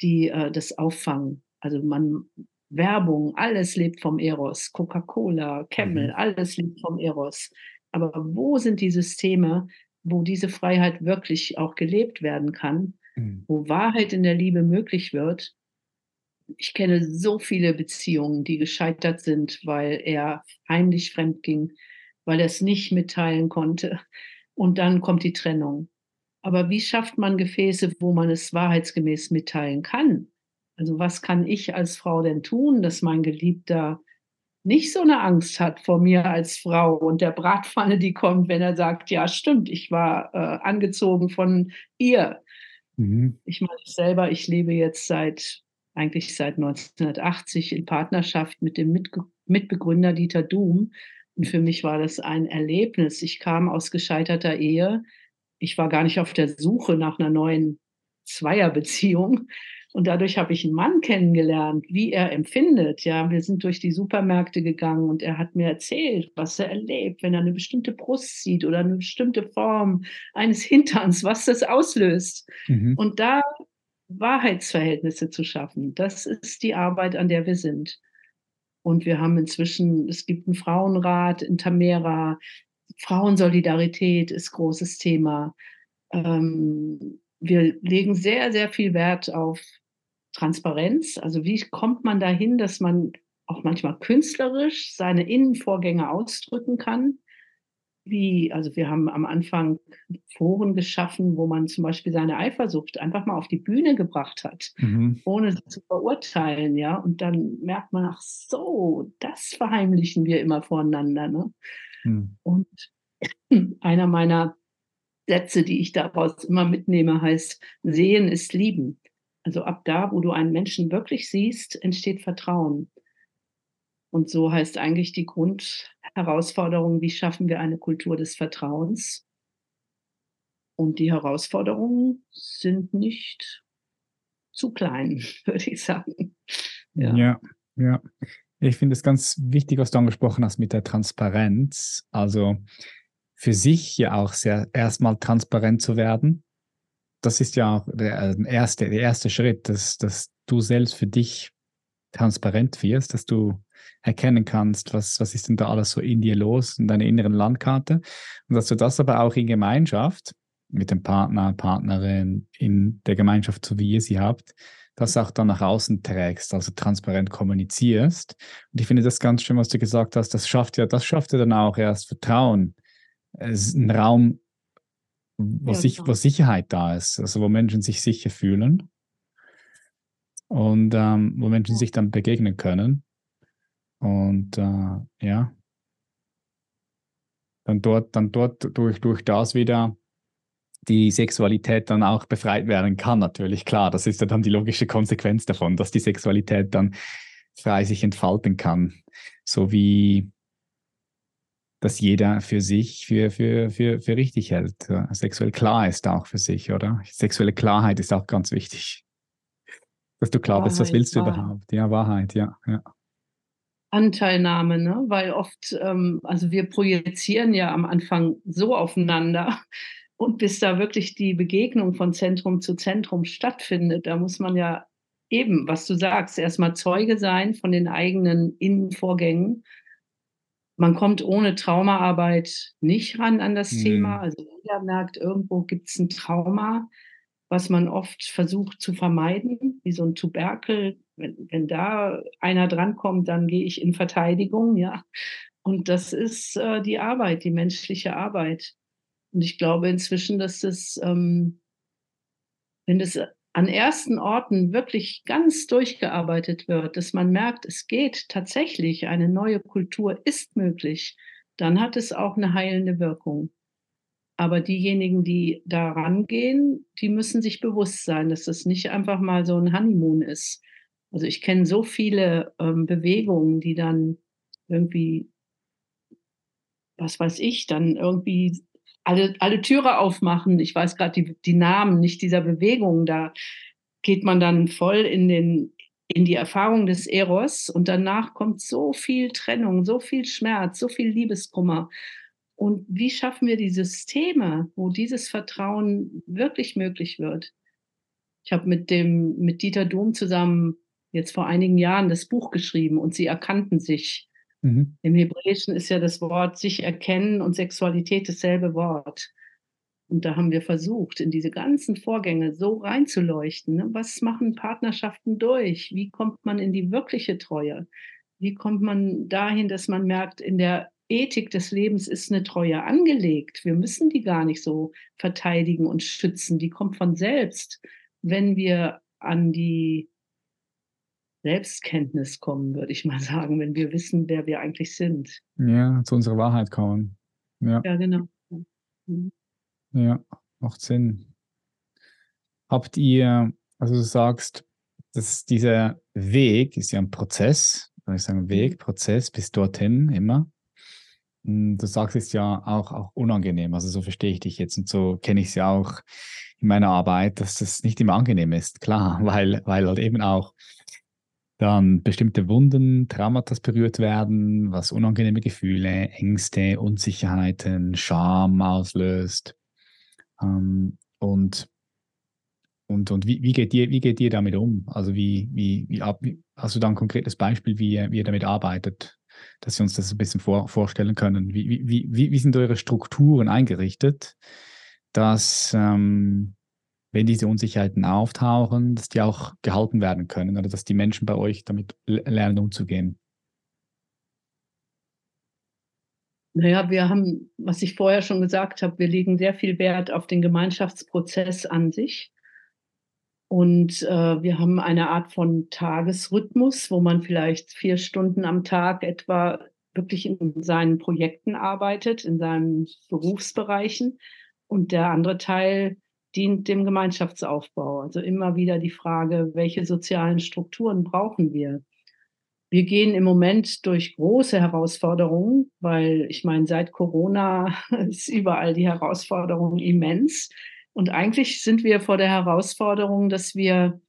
die äh, das auffangen. Also man Werbung, alles lebt vom Eros, Coca-Cola, Camel, mhm. alles lebt vom Eros. Aber wo sind die Systeme, wo diese Freiheit wirklich auch gelebt werden kann, mhm. wo Wahrheit in der Liebe möglich wird? Ich kenne so viele Beziehungen, die gescheitert sind, weil er heimlich fremd ging, weil er es nicht mitteilen konnte. Und dann kommt die Trennung. Aber wie schafft man Gefäße, wo man es wahrheitsgemäß mitteilen kann? Also was kann ich als Frau denn tun, dass mein Geliebter nicht so eine Angst hat vor mir als Frau und der Bratpfanne, die kommt, wenn er sagt, ja stimmt, ich war äh, angezogen von ihr. Mhm. Ich meine selber, ich lebe jetzt seit eigentlich seit 1980 in Partnerschaft mit dem Mitge Mitbegründer Dieter Doom. Und für mich war das ein Erlebnis. Ich kam aus gescheiterter Ehe ich war gar nicht auf der Suche nach einer neuen Zweierbeziehung. Und dadurch habe ich einen Mann kennengelernt, wie er empfindet. Ja, wir sind durch die Supermärkte gegangen und er hat mir erzählt, was er erlebt, wenn er eine bestimmte Brust sieht oder eine bestimmte Form eines <laughs> Hinterns, was das auslöst. Mhm. Und da Wahrheitsverhältnisse zu schaffen, das ist die Arbeit, an der wir sind. Und wir haben inzwischen, es gibt einen Frauenrat in Tamera, Frauensolidarität ist großes Thema. Ähm, wir legen sehr, sehr viel Wert auf Transparenz. Also wie kommt man dahin, dass man auch manchmal künstlerisch seine Innenvorgänge ausdrücken kann? Wie, also wir haben am Anfang Foren geschaffen, wo man zum Beispiel seine Eifersucht einfach mal auf die Bühne gebracht hat, mhm. ohne sie zu verurteilen, ja. Und dann merkt man, ach so, das verheimlichen wir immer voreinander. Ne? Mhm. Und <clears throat> einer meiner Sätze, die ich daraus immer mitnehme, heißt, sehen ist lieben. Also ab da, wo du einen Menschen wirklich siehst, entsteht Vertrauen. Und so heißt eigentlich die Grundherausforderung, wie schaffen wir eine Kultur des Vertrauens? Und die Herausforderungen sind nicht zu klein, <laughs> würde ich sagen. Ja, ja. ja. Ich finde es ganz wichtig, was du angesprochen hast mit der Transparenz. Also für sich ja auch sehr erstmal transparent zu werden. Das ist ja auch der, äh, erste, der erste Schritt, dass, dass du selbst für dich transparent wirst, dass du erkennen kannst, was, was ist denn da alles so in dir los, in deiner inneren Landkarte. Und dass du das aber auch in Gemeinschaft mit dem Partner, Partnerin, in der Gemeinschaft, so wie ihr sie habt, das auch dann nach außen trägst, also transparent kommunizierst. Und ich finde das ganz schön, was du gesagt hast, das schafft ja, das schafft ja dann auch erst Vertrauen ein Raum, wo, ja, sich, genau. wo Sicherheit da ist, also wo Menschen sich sicher fühlen und ähm, wo Menschen ja. sich dann begegnen können. Und äh, ja, dann dort, dann dort durch, durch das wieder die Sexualität dann auch befreit werden kann, natürlich. Klar, das ist ja dann die logische Konsequenz davon, dass die Sexualität dann frei sich entfalten kann. So wie dass jeder für sich für, für, für, für richtig hält. Sexuell klar ist auch für sich, oder? Sexuelle Klarheit ist auch ganz wichtig. Dass du klar Wahrheit, bist, was willst du Wahrheit. überhaupt? Ja, Wahrheit, ja. ja. Anteilnahme, ne? weil oft, ähm, also wir projizieren ja am Anfang so aufeinander <laughs> und bis da wirklich die Begegnung von Zentrum zu Zentrum stattfindet, da muss man ja eben, was du sagst, erstmal Zeuge sein von den eigenen Innenvorgängen man kommt ohne Traumaarbeit nicht ran an das Mhm. Thema. Also jeder merkt, irgendwo gibt es ein Trauma, was man oft versucht zu vermeiden, wie so ein Tuberkel. Wenn, wenn da einer drankommt, dann gehe ich in Verteidigung, ja. Und das ist äh, die Arbeit, die menschliche Arbeit. Und ich glaube inzwischen, dass das, ähm, wenn das an ersten Orten wirklich ganz durchgearbeitet wird, dass man merkt, es geht tatsächlich, eine neue Kultur ist möglich, dann hat es auch eine heilende Wirkung. Aber diejenigen, die da rangehen, die müssen sich bewusst sein, dass das nicht einfach mal so ein Honeymoon ist. Also ich kenne so viele ähm, Bewegungen, die dann irgendwie, was weiß ich, dann irgendwie alle, alle Türe aufmachen. Ich weiß gerade die, die Namen nicht dieser Bewegungen. Da geht man dann voll in, den, in die Erfahrung des Eros und danach kommt so viel Trennung, so viel Schmerz, so viel Liebeskummer. Und wie schaffen wir die Systeme, wo dieses Vertrauen wirklich möglich wird? Ich habe mit dem mit Dieter Dom zusammen jetzt vor einigen Jahren das Buch geschrieben und sie erkannten sich. Mhm. Im Hebräischen ist ja das Wort sich erkennen und Sexualität dasselbe Wort. Und da haben wir versucht, in diese ganzen Vorgänge so reinzuleuchten. Ne? Was machen Partnerschaften durch? Wie kommt man in die wirkliche Treue? Wie kommt man dahin, dass man merkt, in der Ethik des Lebens ist eine Treue angelegt. Wir müssen die gar nicht so verteidigen und schützen. Die kommt von selbst, wenn wir an die Selbstkenntnis kommen, würde ich <laughs> mal sagen, wenn wir wissen, wer wir eigentlich sind. Ja, zu unserer Wahrheit kommen. Ja, Ja, genau. Mhm. ja, macht Sinn. Habt ihr, also du sagst, dass dieser Weg ist ja ein Prozess, würde ich sagen, Weg, Prozess bis dorthin immer. Mm, Du sagst es ja auch, auch unangenehm, also so verstehe ich dich jetzt und so kenne ich es ja auch in meiner Arbeit, dass das nicht immer angenehm ist, klar, <laughs> weil, weil halt eben auch dann bestimmte Wunden, Traumata berührt werden, was unangenehme Gefühle, Ängste, Unsicherheiten, Scham auslöst. Ähm, und und, und wie, wie, geht ihr, wie geht ihr damit um? Also wie, wie, wie, ab, hast du da ein konkretes Beispiel, wie, ihr- wie ihr damit arbeitet, dass wir uns das ein bisschen vor, vorstellen können? Wie, wie, wie, wie wie sind eure Strukturen eingerichtet, dass ähm, wenn diese Unsicherheiten auftauchen, dass die auch gehalten werden können oder dass die Menschen bei euch damit lernen umzugehen? Naja, wir haben, was ich vorher schon gesagt habe, wir legen sehr viel Wert auf den Gemeinschaftsprozess an sich. Und äh, wir haben eine Art von Tagesrhythmus, wo man vielleicht vier Stunden am Tag etwa wirklich in seinen Projekten arbeitet, in seinen Berufsbereichen. Und der andere Teil dient dem Gemeinschaftsaufbau. Also immer wieder die Frage, welche sozialen Strukturen brauchen wir? Wir gehen im Moment durch große Herausforderungen, weil ich meine, seit Corona <laughs> ist überall die Herausforderung immens. Und eigentlich sind wir vor der Herausforderung, dass wir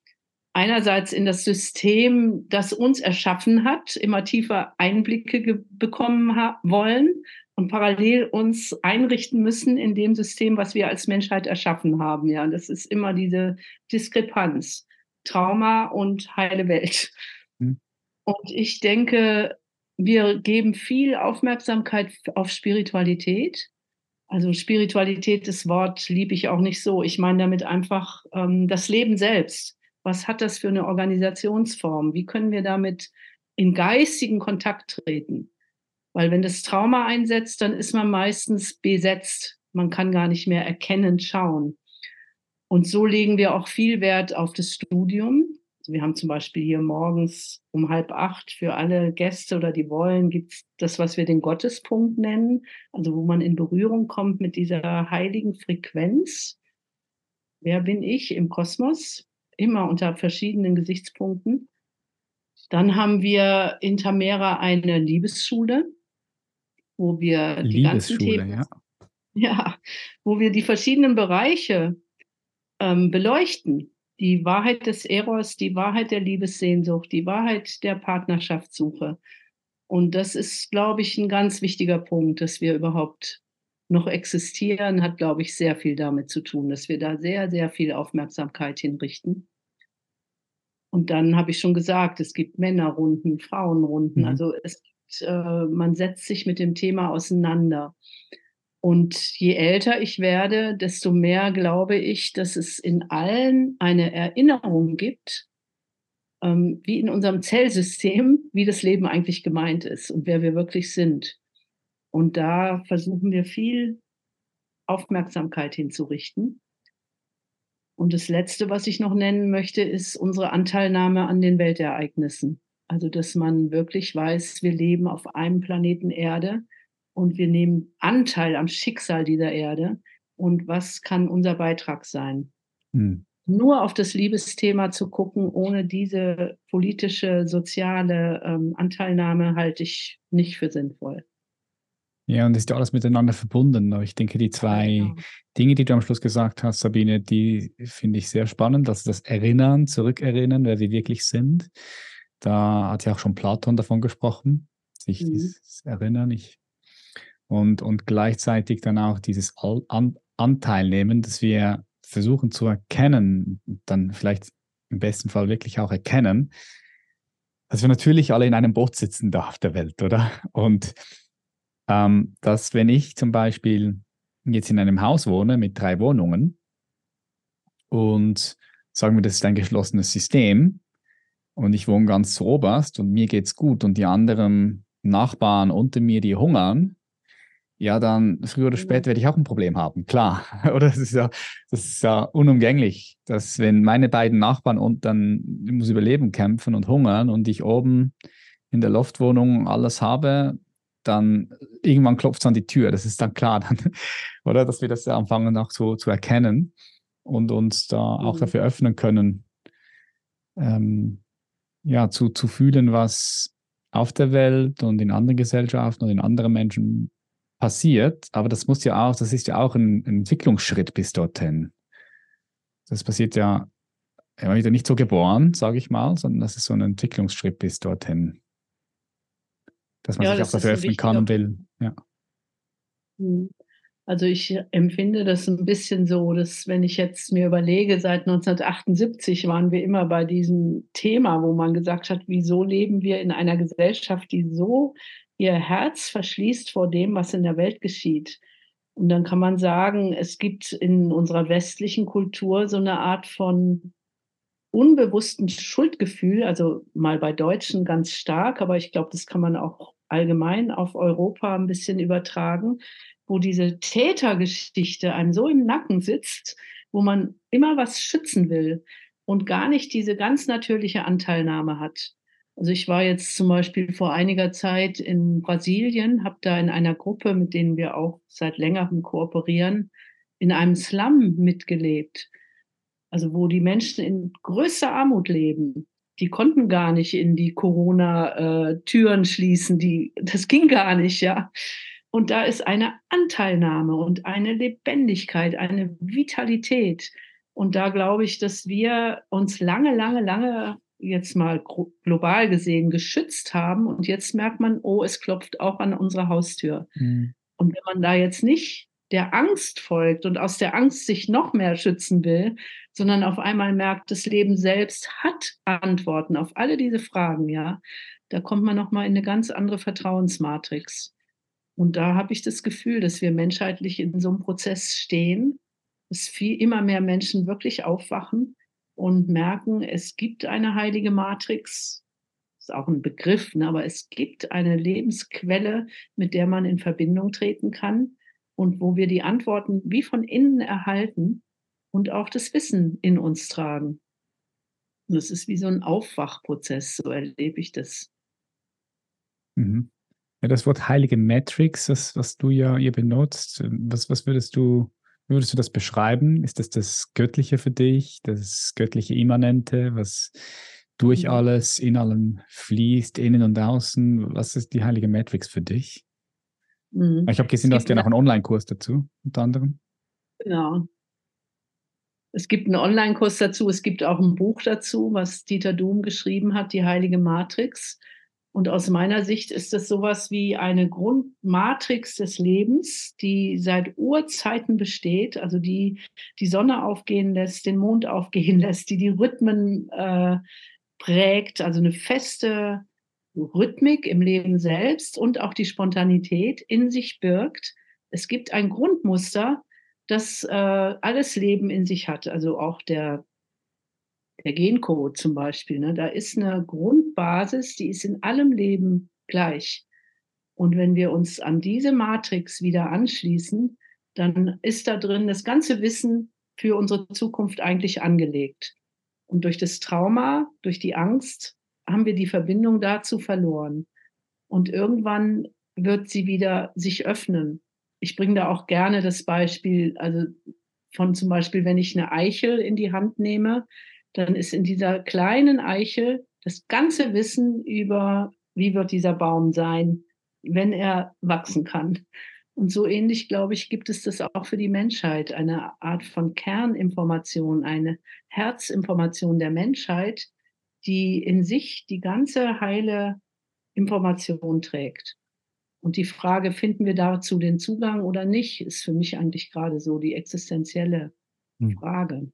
einerseits in das System, das uns erschaffen hat, immer tiefer Einblicke bekommen wollen und parallel uns einrichten müssen in dem System, was wir als Menschheit erschaffen haben. Ja, das ist immer diese Diskrepanz. Trauma und heile Welt. Hm. Und ich denke, wir geben viel Aufmerksamkeit auf Spiritualität. Also Spiritualität, das Wort liebe ich auch nicht so. Ich meine damit einfach ähm, das Leben selbst. Was hat das für eine Organisationsform? Wie können wir damit in geistigen Kontakt treten? Weil wenn das Trauma einsetzt, dann ist man meistens besetzt. Man kann gar nicht mehr erkennend schauen. Und so legen wir auch viel Wert auf das Studium. Also wir haben zum Beispiel hier morgens um halb acht für alle Gäste oder die wollen, gibt es das, was wir den Gottespunkt nennen, also wo man in Berührung kommt mit dieser heiligen Frequenz. Wer bin ich im Kosmos? Immer unter verschiedenen Gesichtspunkten. Dann haben wir in Tamera eine Liebesschule, wo wir die ganzen Themen, ja. <laughs> ja, wo wir die verschiedenen Bereiche ähm, beleuchten. Die Wahrheit des Eros, die Wahrheit der Liebessehnsucht, die Wahrheit der Partnerschaftssuche. Und das ist, glaube ich, ein ganz wichtiger Punkt, dass wir überhaupt noch existieren, hat, glaube ich, sehr viel damit zu tun, dass wir da sehr, sehr viel Aufmerksamkeit hinrichten. Und dann habe ich schon gesagt, es gibt Männerrunden, Frauenrunden. Mhm. Also es gibt äh, man setzt sich mit dem Thema auseinander. Und je älter ich werde, desto mehr glaube ich, dass es in allen eine Erinnerung gibt, ähm, wie in unserem Zellsystem, wie das Leben eigentlich gemeint ist und wer wir wirklich sind. Und da versuchen wir viel Aufmerksamkeit hinzurichten. Und das Letzte, was ich noch nennen möchte, ist unsere Anteilnahme an den Weltereignissen. Also, dass man wirklich weiß, wir leben auf einem Planeten Erde und wir nehmen Anteil am Schicksal dieser Erde. Und was kann unser Beitrag sein? Hm. Nur auf das Liebesthema zu gucken, ohne diese politische, soziale ähm, Anteilnahme, halte ich nicht für sinnvoll. Ja, und ist ja alles miteinander verbunden. Ich denke, die zwei ja. Genau. Dinge, die du am Schluss gesagt hast, Sabine, die finde ich sehr spannend. Also das Erinnern, Zurückerinnern, wer wir wirklich sind. Da hat ja auch schon Platon davon gesprochen, sich mhm. dieses Erinnern. Ich und, und gleichzeitig dann auch dieses An Anteil nehmen, dass wir versuchen zu erkennen, dann vielleicht im besten Fall wirklich auch erkennen, dass wir natürlich alle in einem Boot sitzen da auf der Welt, oder? Und ähm, dass wenn ich zum Beispiel jetzt in einem Haus wohne mit drei Wohnungen und sagen wir, das ist ein geschlossenes System und ich wohne ganz zu oberst und mir geht es gut und die anderen Nachbarn unter mir, die hungern, ja, dann früher oder später werde ich auch ein Problem haben. Klar, <laughs> oder? Das ist ja, das ist ja unumgänglich, dass wenn meine beiden Nachbarn und dann muss überleben kämpfen und hungern und ich oben in der Loftwohnung alles habe, dann irgendwann klopft es an die Tür. Das ist dann klar, dann, <laughs> oder? Dass wir das anfangen auch so zu erkennen und uns da auch mhm. dafür öffnen können, ähm, ja, zu, zu fühlen, was auf der Welt und in anderen Gesellschaften und in anderen Menschen passiert, aber das muss ja auch, das ist ja auch ein, ein Entwicklungsschritt bis dorthin. Das passiert ja immer wieder nicht so geboren, sage ich mal, sondern das ist so ein Entwicklungsschritt bis dorthin. Dass man ja, sich auch dafür öffnen kann und will. Ja. Also ich empfinde das ein bisschen so, dass wenn ich jetzt mir überlege, seit 1978 waren wir immer bei diesem Thema, wo man gesagt hat, wieso leben wir in einer Gesellschaft, die so ihr Herz verschließt vor dem, was in der Welt geschieht. Und dann kann man sagen, es gibt in unserer westlichen Kultur so eine Art von unbewussten Schuldgefühl, also mal bei Deutschen ganz stark, aber ich glaube, das kann man auch allgemein auf Europa ein bisschen übertragen, wo diese Tätergeschichte einem so im Nacken sitzt, wo man immer was schützen will und gar nicht diese ganz natürliche Anteilnahme hat. Also ich war jetzt zum Beispiel vor einiger Zeit in Brasilien, habe da in einer Gruppe, mit denen wir auch seit längerem kooperieren, in einem Slum mitgelebt. Also wo die Menschen in größter Armut leben. Die konnten gar nicht in die Corona-Türen schließen. Die, das ging gar nicht, ja. Und da ist eine Anteilnahme und eine Lebendigkeit, eine Vitalität. Und da glaube ich, dass wir uns lange, lange, lange jetzt mal global gesehen geschützt haben und jetzt merkt man, oh, es klopft auch an unserer Haustür. Mhm. Und wenn man da jetzt nicht der Angst folgt und aus der Angst sich noch mehr schützen will, sondern auf einmal merkt, das Leben selbst hat Antworten auf alle diese Fragen, ja, da kommt man noch mal in eine ganz andere Vertrauensmatrix. Und da habe ich das Gefühl, dass wir menschheitlich in so einem Prozess stehen, dass viel immer mehr Menschen wirklich aufwachen und merken, es gibt eine heilige Matrix. Ist auch ein Begriff, ne? aber es gibt eine Lebensquelle, mit der man in Verbindung treten kann und wo wir die Antworten wie von innen erhalten und auch das Wissen in uns tragen. Und das ist wie so ein Aufwachprozess, so erlebe ich das. Mhm. Ja, das Wort heilige Matrix, das, was du ja hier benutzt, was, was würdest du würdest du das beschreiben? Ist das das Göttliche für dich, das göttliche Immanente, was durch mhm. alles, in allem fließt, innen und außen? Was ist die heilige Matrix für dich? Mhm. Ich habe gesehen, du hast ja noch einen Online-Kurs dazu, unter anderem. Genau. Es gibt einen Online-Kurs dazu, es gibt auch ein Buch dazu, was Dieter Doom geschrieben hat, die heilige Matrix. Und aus meiner Sicht ist das sowas wie eine Grundmatrix des Lebens, die seit Urzeiten besteht, also die die Sonne aufgehen lässt, den Mond aufgehen <laughs> lässt, die die Rhythmen äh, prägt, also eine feste Rhythmik im Leben selbst und auch die Spontanität in sich birgt. Es gibt ein Grundmuster, das äh, alles Leben in sich hat, also auch der, der Gencode zum Beispiel. Ne? Da ist eine Grundbasis, die ist in allem Leben gleich. Und wenn wir uns an diese Matrix wieder anschließen, dann ist da drin das ganze Wissen für unsere Zukunft eigentlich angelegt. Und durch das Trauma, durch die Angst, haben wir die Verbindung dazu verloren. Und irgendwann wird sie wieder sich öffnen. Ich bringe da auch gerne das Beispiel, also von zum Beispiel, wenn ich eine Eichel in die Hand nehme, dann ist in dieser kleinen Eichel das ganze Wissen über, wie wird dieser Baum sein, wenn er wachsen kann. Und so ähnlich, glaube ich, gibt es das auch für die Menschheit, eine Art von Kerninformation, eine Herzinformation der Menschheit, die in sich die ganze heile Information trägt. Und die Frage, finden wir dazu den Zugang oder nicht, ist für mich eigentlich gerade so die existenzielle hm. Frage.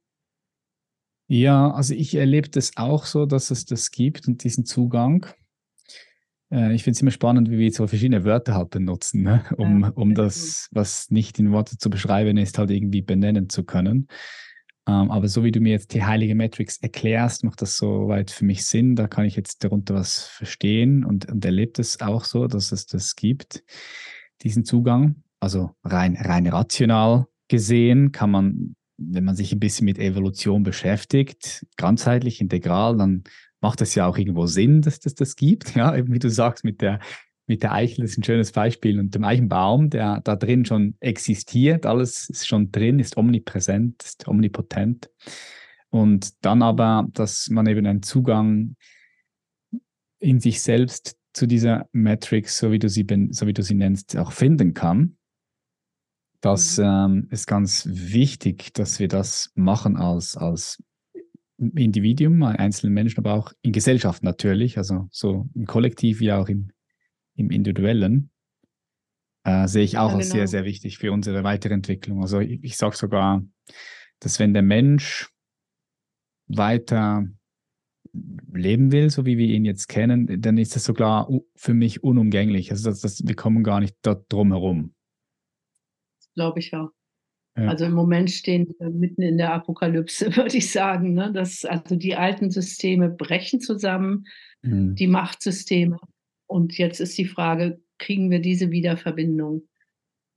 Ja, also ich erlebe das auch so, dass es das gibt und diesen Zugang. Äh, ich finde es immer spannend, wie wir so verschiedene Wörter halt benutzen, ne? um, ja, um das, was nicht in Worte zu beschreiben ist, halt irgendwie benennen zu können. Ähm, aber so wie du mir jetzt die heilige Matrix erklärst, macht das soweit für mich Sinn. Da kann ich jetzt darunter was verstehen und, und erlebt es auch so, dass es das gibt, diesen Zugang. Also rein, rein rational gesehen kann man, wenn man sich ein bisschen mit Evolution beschäftigt, ganzheitlich, integral, dann macht es ja auch irgendwo Sinn, dass das das gibt. <laughs> Ja, eben wie du sagst, mit der mit der Eichel ist ein schönes Beispiel und dem Eichenbaum, der da drin schon existiert, alles ist schon drin, ist omnipräsent, ist omnipotent. Und dann aber, dass man eben einen Zugang in sich selbst zu dieser Matrix, so wie du sie, so wie du sie nennst, auch finden kann. Das mhm. ähm, ist ganz wichtig, dass wir das machen als, als Individuum, einzelnen Menschen, aber auch in Gesellschaft natürlich, also so im Kollektiv wie auch im, im Individuellen, äh, sehe ich auch ja, als sehr, genau. sehr wichtig für unsere Weiterentwicklung. Also ich, ich sage sogar, dass wenn der Mensch weiter leben will, so wie wir ihn jetzt kennen, dann ist das sogar für mich unumgänglich. Also das, das, wir kommen gar nicht dort drum herum. Glaube ich ja. ja. Also im Moment stehen wir mitten in der Apokalypse, <laughs> würde ich sagen. Ne? Das, also die alten Systeme brechen zusammen, mhm. die Machtsysteme. Und jetzt ist die Frage, kriegen wir diese Wiederverbindung?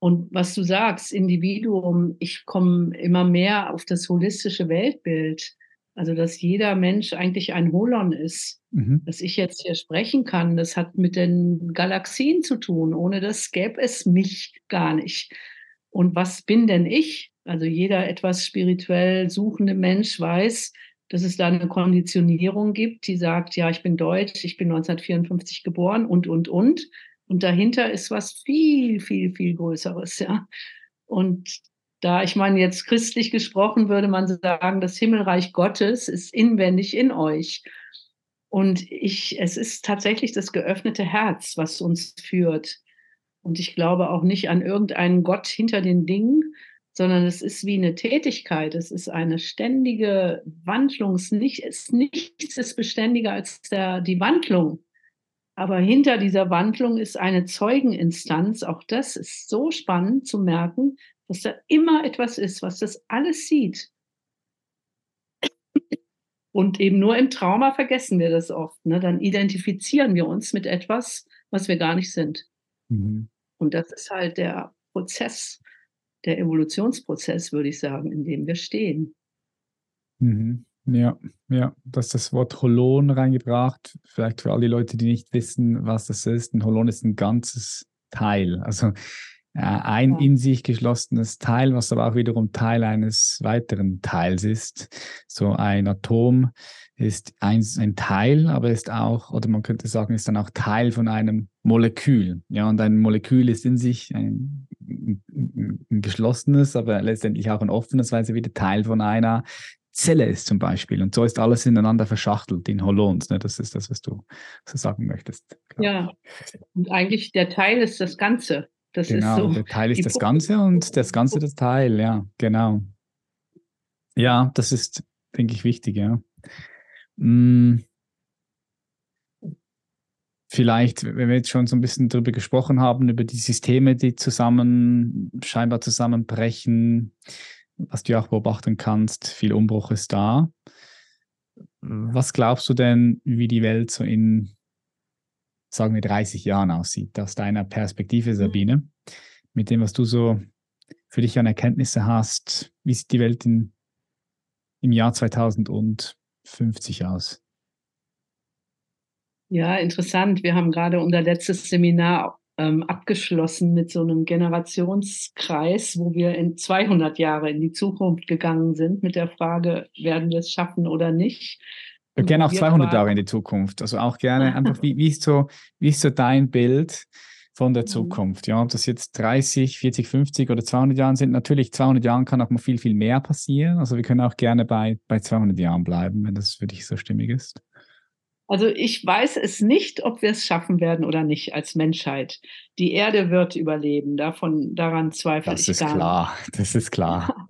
Und was du sagst, Individuum, ich komme immer mehr auf das holistische Weltbild. Also, dass jeder Mensch eigentlich ein Holon ist. Mhm. Dass ich jetzt hier sprechen kann, das hat mit den Galaxien zu tun. Ohne das gäbe es mich gar nicht. Und was bin denn ich? Also jeder etwas spirituell suchende Mensch weiß, dass es da eine Konditionierung gibt, die sagt, ja, ich bin deutsch, ich bin 1954 geboren und, und, und. Und dahinter ist was viel, viel, viel Größeres, ja. Und da, ich meine, jetzt christlich gesprochen, würde man sagen, das Himmelreich Gottes ist inwendig in euch. Und ich, es ist tatsächlich das geöffnete Herz, was uns führt. Und ich glaube auch nicht an irgendeinen Gott hinter den Dingen, sondern es ist wie eine Tätigkeit, es ist eine ständige Wandlung, es ist nichts ist beständiger als der, die Wandlung. Aber hinter dieser Wandlung ist eine Zeugeninstanz. Auch das ist so spannend zu merken, dass da immer etwas ist, was das alles sieht. Und eben nur im Trauma vergessen wir das oft. Ne? Dann identifizieren wir uns mit etwas, was wir gar nicht sind. Mhm. Und das ist halt der Prozess, der Evolutionsprozess, würde ich sagen, in dem wir stehen. Mhm. Ja, ja, du hast das Wort Holon reingebracht. Vielleicht für all die Leute, die nicht wissen, was das ist. Ein Holon ist ein ganzes Teil. Also ein in sich geschlossenes Teil, was aber auch wiederum Teil eines weiteren Teils ist. So ein Atom ist ein, ein Teil, aber ist auch, oder man könnte sagen, ist dann auch Teil von einem Molekül. Ja, und ein Molekül ist in sich ein, ein, geschlossenes, aber letztendlich auch ein offenes, weil es wieder Teil von einer Zelle ist zum Beispiel. Und so ist alles ineinander verschachtelt in Holons. Ne? Das ist das, was du so sagen möchtest. Ja, und eigentlich der Teil ist das Ganze. Das genau, ist so der Teil ist das Ganze und das Ganze das Teil, ja, genau. Ja, das ist, denke ich, wichtig, ja. Mm. vielleicht, wenn wir jetzt schon so ein bisschen darüber gesprochen haben, über die Systeme, die zusammen, scheinbar zusammenbrechen, was du auch beobachten kannst, viel Umbruch ist da. Was glaubst du denn, wie die Welt so in, sagen wir, 30 Jahren aussieht, aus deiner Perspektive, Sabine? Mhm. Mit dem, was du so für dich an Erkenntnisse hast, wie sieht die Welt in, im Jahr 2050 aus? Ja, interessant. Wir haben gerade unser letztes Seminar ähm, abgeschlossen mit so einem Generationskreis, wo wir in 200 Jahre in die Zukunft gegangen sind mit der Frage, werden wir es schaffen oder nicht. Und gerne auch 200 Jahre in die Zukunft. Also auch gerne <laughs> einfach, wie, wie, ist so, wie ist so dein Bild von der mhm. Zukunft? Ja, ob das jetzt 30, 40, 50 oder 200 Jahren sind. Natürlich, 200 Jahren kann auch mal viel, viel mehr passieren. Also wir können auch gerne bei, bei 200 Jahren bleiben, wenn das für dich so stimmig ist. Also ich weiß es nicht, ob wir es schaffen werden oder nicht als Menschheit. Die Erde wird überleben, davon, daran zweifle das ich gar klar. nicht. Das ist klar. <laughs>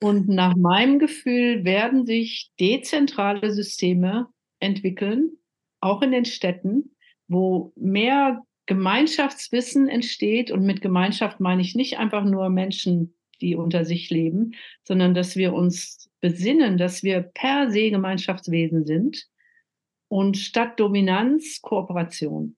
Und nach meinem Gefühl werden sich dezentrale Systeme entwickeln, auch in den Städten, wo mehr Gemeinschaftswissen entsteht. Und mit Gemeinschaft meine ich nicht einfach nur Menschen, die unter sich leben, sondern dass wir uns besinnen, dass wir per se Gemeinschaftswesen sind und statt Dominanz Kooperation.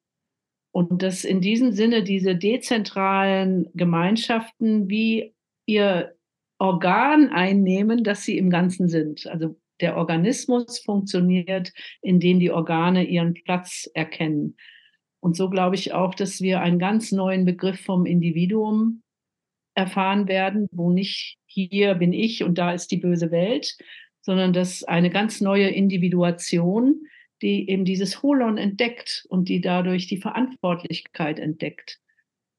Und dass in diesem Sinne diese dezentralen Gemeinschaften wie ihr Organ einnehmen, dass sie im Ganzen sind. Also der Organismus funktioniert, indem die Organe ihren Platz erkennen. Und so glaube ich auch, dass wir einen ganz neuen Begriff vom Individuum erfahren werden, wo nicht hier bin ich und da ist die böse Welt, sondern dass eine ganz neue Individuation die eben dieses Holon entdeckt und die dadurch die Verantwortlichkeit entdeckt.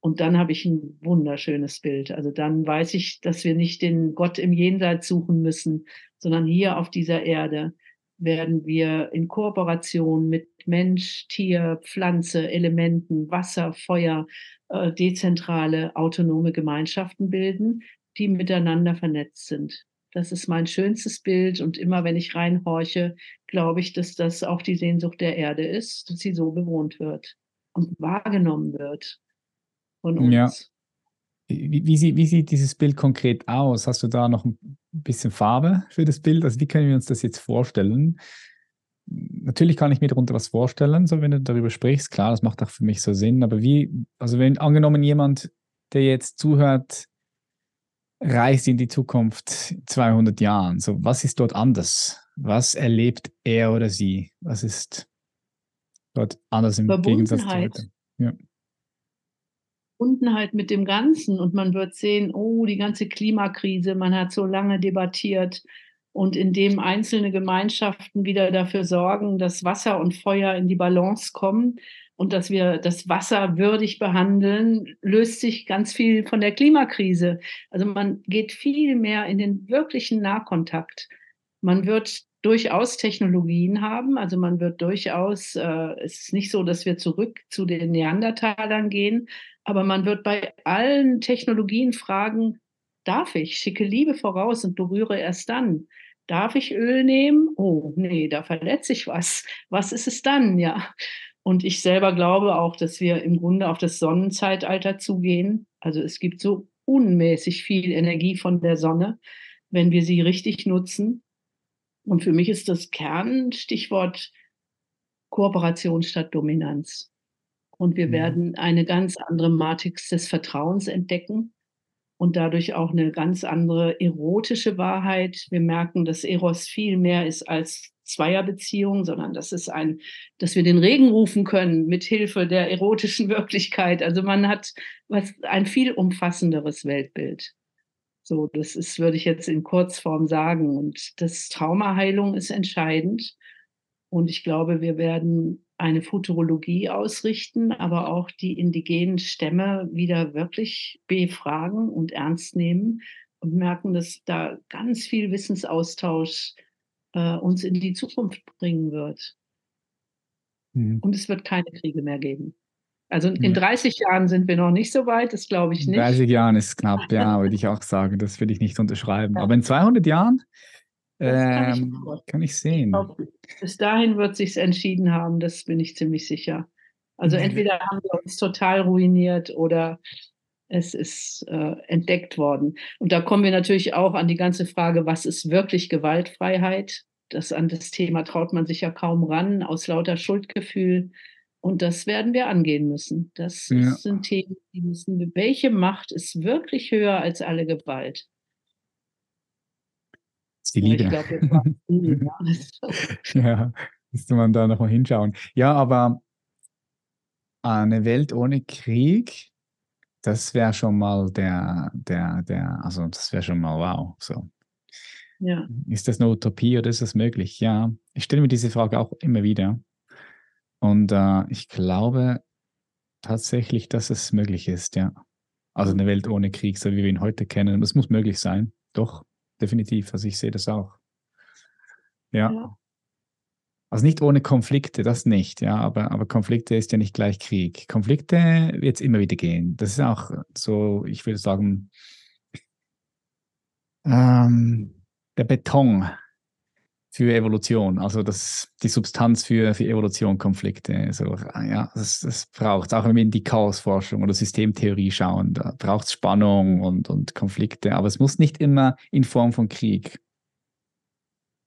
Und dann habe ich ein wunderschönes Bild. Also dann weiß ich, dass wir nicht den Gott im Jenseits suchen müssen, sondern hier auf dieser Erde werden wir in Kooperation mit Mensch, Tier, Pflanze, Elementen, Wasser, Feuer, äh, dezentrale, autonome Gemeinschaften bilden, die miteinander vernetzt sind. Das ist mein schönstes Bild. Und immer wenn ich reinhorche, glaube ich, dass das auch die Sehnsucht der Erde ist, dass sie so bewohnt wird und wahrgenommen wird von uns. Ja. Wie, wie, sieht, wie sieht dieses Bild konkret aus? Hast du da noch ein bisschen Farbe für das Bild? Also wie können wir uns das jetzt vorstellen? Natürlich kann ich mir darunter was vorstellen, so wenn du darüber sprichst. Klar, das macht auch für mich so Sinn. Aber wie, also wenn angenommen jemand, der jetzt zuhört, reist in die Zukunft 200 Jahren. So, was ist dort anders? Was erlebt er oder sie? Was ist dort anders im Gegensatz zu heute? Ja. Verbundenheit mit dem Ganzen und man wird sehen, oh, die ganze Klimakrise, man hat so lange debattiert und indem einzelne Gemeinschaften wieder dafür sorgen, dass Wasser und Feuer in die Balance kommen, und dass wir das Wasser würdig behandeln, löst sich ganz viel von der Klimakrise. Also man geht viel mehr in den wirklichen Nahkontakt. Man wird durchaus Technologien haben. Also man wird durchaus, äh, es ist nicht so, dass wir zurück zu den Neandertalern gehen, aber man wird bei allen Technologien fragen, darf ich? Schicke Liebe voraus und berühre erst dann. Darf ich Öl nehmen? Oh, nee, da verletze ich was. Was ist es dann? Ja. Und ich selber glaube auch, dass wir im Grunde auf das Sonnenzeitalter zugehen. Also es gibt so unmäßig viel Energie von der Sonne, wenn wir sie richtig nutzen. Und für mich ist das Kernstichwort Kooperation statt Dominanz. Und wir mhm. werden eine ganz andere Matrix des Vertrauens entdecken und dadurch auch eine ganz andere erotische Wahrheit. Wir merken, dass Eros viel mehr ist als Zweierbeziehung, sondern das ist ein, dass wir den Regen rufen können mit Hilfe der erotischen <laughs> Wirklichkeit. Also man hat was, ein viel umfassenderes Weltbild. So, das ist, würde ich jetzt in Kurzform sagen. Und das Traumaheilung ist entscheidend. Und ich glaube, wir werden eine Futurologie ausrichten, aber auch die indigenen Stämme wieder wirklich befragen und ernst nehmen und merken, dass da ganz viel Wissensaustausch äh, uns in die Zukunft bringen wird. Mhm. Und es wird keine Kriege mehr geben. Also in 30 Jahren sind wir noch nicht so weit, das glaube ich nicht. In 30 Jahren ist knapp, ja, <laughs> würde ich auch sagen. Das würde ich nicht unterschreiben. Ja. Aber in 200 Jahren kann, ich ähm, kann, ich sehen. Bis dahin wird sich entschieden haben, das bin ich ziemlich sicher. Also entweder haben wir uns total ruiniert oder es ist äh, entdeckt worden. Und da kommen wir natürlich auch an die ganze Frage, was ist wirklich Gewaltfreiheit? Das an das Thema traut man sich ja kaum ran, aus lauter Schuldgefühl. Und das werden wir angehen müssen. Das ja. sind Themen, die müssen, welche Macht ist wirklich höher als alle Gewalt? Das ist die <laughs> Liebe. Ja, ich glaube, ja, müsste man da nochmal hinschauen. Ja, aber eine Welt ohne Krieg, das wäre schon mal der, der, der, also das wäre schon mal wow. So. Ja. Ist das eine Utopie oder ist das möglich? Ja, ich stelle mir diese Frage auch immer wieder. Und äh, ich glaube tatsächlich, dass es möglich ist, ja. Also eine Welt ohne Krieg, so wie wir ihn heute kennen. Das muss möglich sein. Doch, definitiv. Also ich sehe das auch. Ja. ja. Also nicht ohne Konflikte, das nicht, ja, aber, aber Konflikte ist ja nicht gleich Krieg. Konflikte wird es immer wieder gehen. Das ist auch so, ich würde sagen, ähm, der Beton für Evolution, also das, die Substanz für, für Evolution, Konflikte. So, ja, das, das braucht auch wenn wir in die Chaosforschung oder Systemtheorie schauen, da braucht es Spannung und, und Konflikte, aber es muss nicht immer in Form von Krieg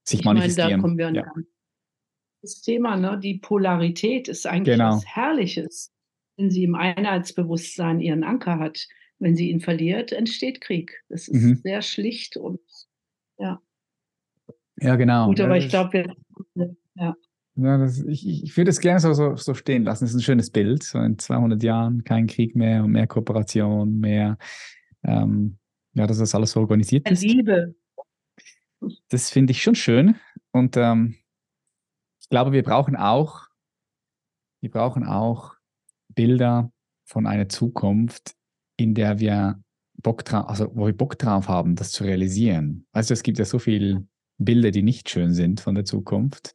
sich ich manifestieren. Meine, da kommen wir an ja das Thema, ne? die Polarität ist eigentlich genau. was Herrliches. Wenn sie im Einheitsbewusstsein ihren Anker hat, wenn sie ihn verliert, entsteht Krieg. Das ist mhm. sehr schlicht und ja. Ja, genau. Gut, aber ja, ich glaube, ja. Ja, das, ich, ich würde es gerne so, so, stehen lassen. Das ist ein schönes Bild. So in 200 Jahren kein Krieg mehr und mehr Kooperation, mehr, ähm, ja, dass das alles so organisiert ist. Liebe. Das finde ich schon schön. Und ähm, glaube, wir brauchen auch, wir brauchen auch Bilder von einer Zukunft, in der wir Bock drauf, also wo wir Bock drauf haben, das zu realisieren. Du, es gibt ja so viele Bilder, die nicht schön sind von der Zukunft,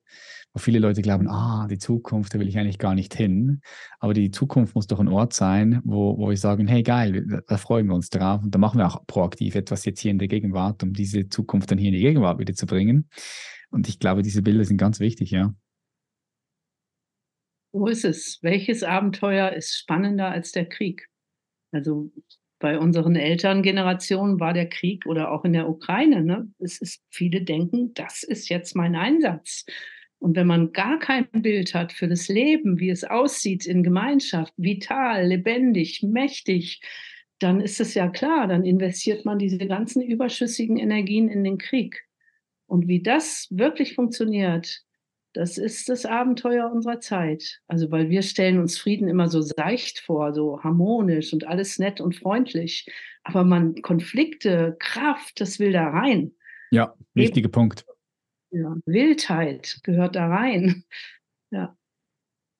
wo viele Leute glauben, ah, die Zukunft, da will ich eigentlich gar nicht hin. Aber die Zukunft muss doch ein Ort sein, wo, wo wir sagen, hey geil, da freuen wir uns drauf und da machen wir auch proaktiv etwas jetzt hier in der Gegenwart, um diese Zukunft dann hier in die Gegenwart wieder zu bringen. Und ich glaube, diese Bilder sind ganz wichtig, ja. Wo ist es? Welches Abenteuer ist spannender als der Krieg? Also bei unseren Elterngenerationen war der Krieg oder auch in der Ukraine. Ne? Es ist, viele denken, das ist jetzt mein Einsatz. Und wenn man gar kein Bild hat für das Leben, wie es aussieht in Gemeinschaft, vital, lebendig, mächtig, dann ist es ja klar, dann investiert man diese ganzen überschüssigen Energien in den Krieg. Und wie das wirklich funktioniert, das ist das Abenteuer unserer Zeit. Also, weil wir stellen uns Frieden immer so seicht vor, so harmonisch und alles nett und freundlich. Aber man, Konflikte, Kraft, das will da rein. Ja, wichtiger Punkt. Ja, Wildheit gehört da rein. Ja.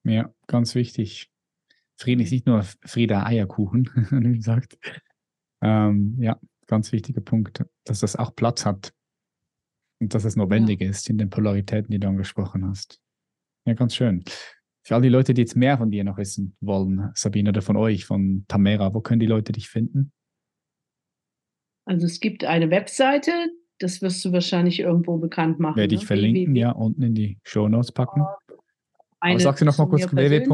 Ja, ganz wichtig. Frieden ist nicht nur Frieda Eierkuchen, <laughs> wie gesagt. Ähm, ja, ganz wichtiger Punkt, dass das auch Platz hat und dass es notwendig ja. ist in den Polaritäten, die du angesprochen hast. Ja, ganz schön. Für all die Leute, die jetzt mehr von dir noch wissen wollen, Sabine, oder von euch, von Tamera, wo können die Leute dich finden? Also es gibt eine Webseite, das wirst du wahrscheinlich irgendwo bekannt machen. Werde ich ne? verlinken, www. ja, unten in die Show Notes packen. Eine Aber sagst du noch mal kurz www.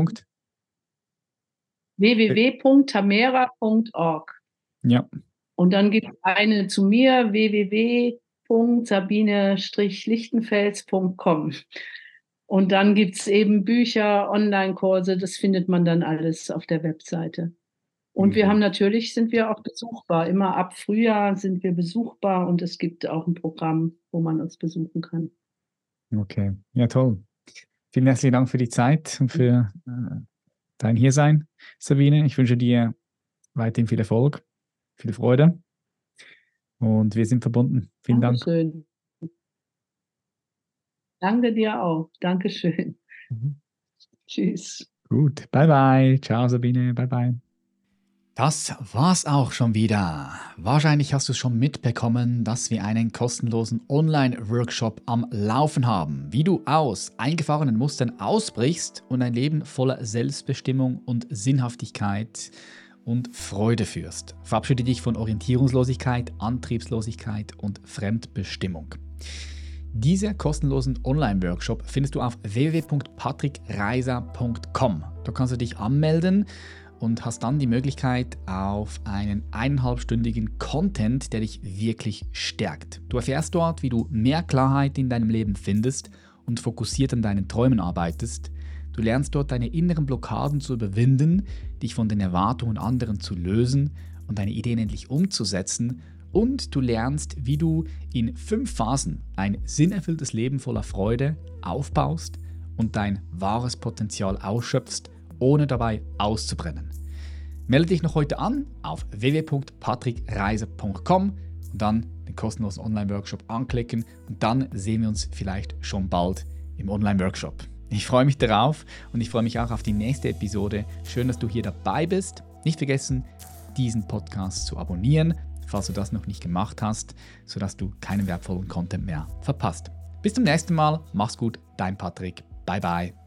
www.tamera.org. Ja. Und dann gibt es eine zu mir, www www.sabine-lichtenfels.com. Und dann gibt es eben Bücher, Online-Kurse, das findet man dann alles auf der Webseite. Und mhm. wir haben natürlich, sind wir auch besuchbar. Immer ab Frühjahr sind wir besuchbar und es gibt auch ein Programm, wo man uns besuchen kann. Okay, ja toll. Vielen herzlichen Dank für die Zeit und für äh, dein Hiersein, Sabine. Ich wünsche dir weiterhin viel Erfolg, viel Freude und wir sind verbunden. Vielen Dankeschön. Dank. Danke dir auch. Dankeschön. Mhm. Tschüss. Gut. Bye, bye. Ciao, Sabine. Bye, bye. Das war's auch schon wieder. Wahrscheinlich hast du schon mitbekommen, dass wir einen kostenlosen Online-Workshop am Laufen haben, wie du aus eingefahrenen Mustern ausbrichst und ein Leben voller Selbstbestimmung und Sinnhaftigkeit und Freude führst. Verabschiede dich von Orientierungslosigkeit, Antriebslosigkeit und Fremdbestimmung. Diesen kostenlosen Online-Workshop findest du auf www.patrickreiser.com. Da kannst du dich anmelden und hast dann die Möglichkeit auf einen eineinhalbstündigen Content, der dich wirklich stärkt. Du erfährst dort, wie du mehr Klarheit in deinem Leben findest und fokussiert an deinen Träumen arbeitest. Du lernst dort deine inneren Blockaden zu überwinden, dich von den Erwartungen anderen zu lösen und deine Ideen endlich umzusetzen und du lernst, wie du in fünf Phasen ein sinnerfülltes Leben voller Freude aufbaust und dein wahres Potenzial ausschöpfst, ohne dabei auszubrennen. Melde dich noch heute an auf www.patrickreise.com und dann den kostenlosen Online-Workshop anklicken und dann sehen wir uns vielleicht schon bald im Online-Workshop. Ich freue mich darauf und ich freue mich auch auf die nächste Episode. Schön, dass du hier dabei bist. Nicht vergessen, diesen Podcast zu abonnieren falls du das noch nicht gemacht hast, sodass du keinen wertvollen Content mehr verpasst. Bis zum nächsten Mal, mach's gut, dein Patrick, bye bye.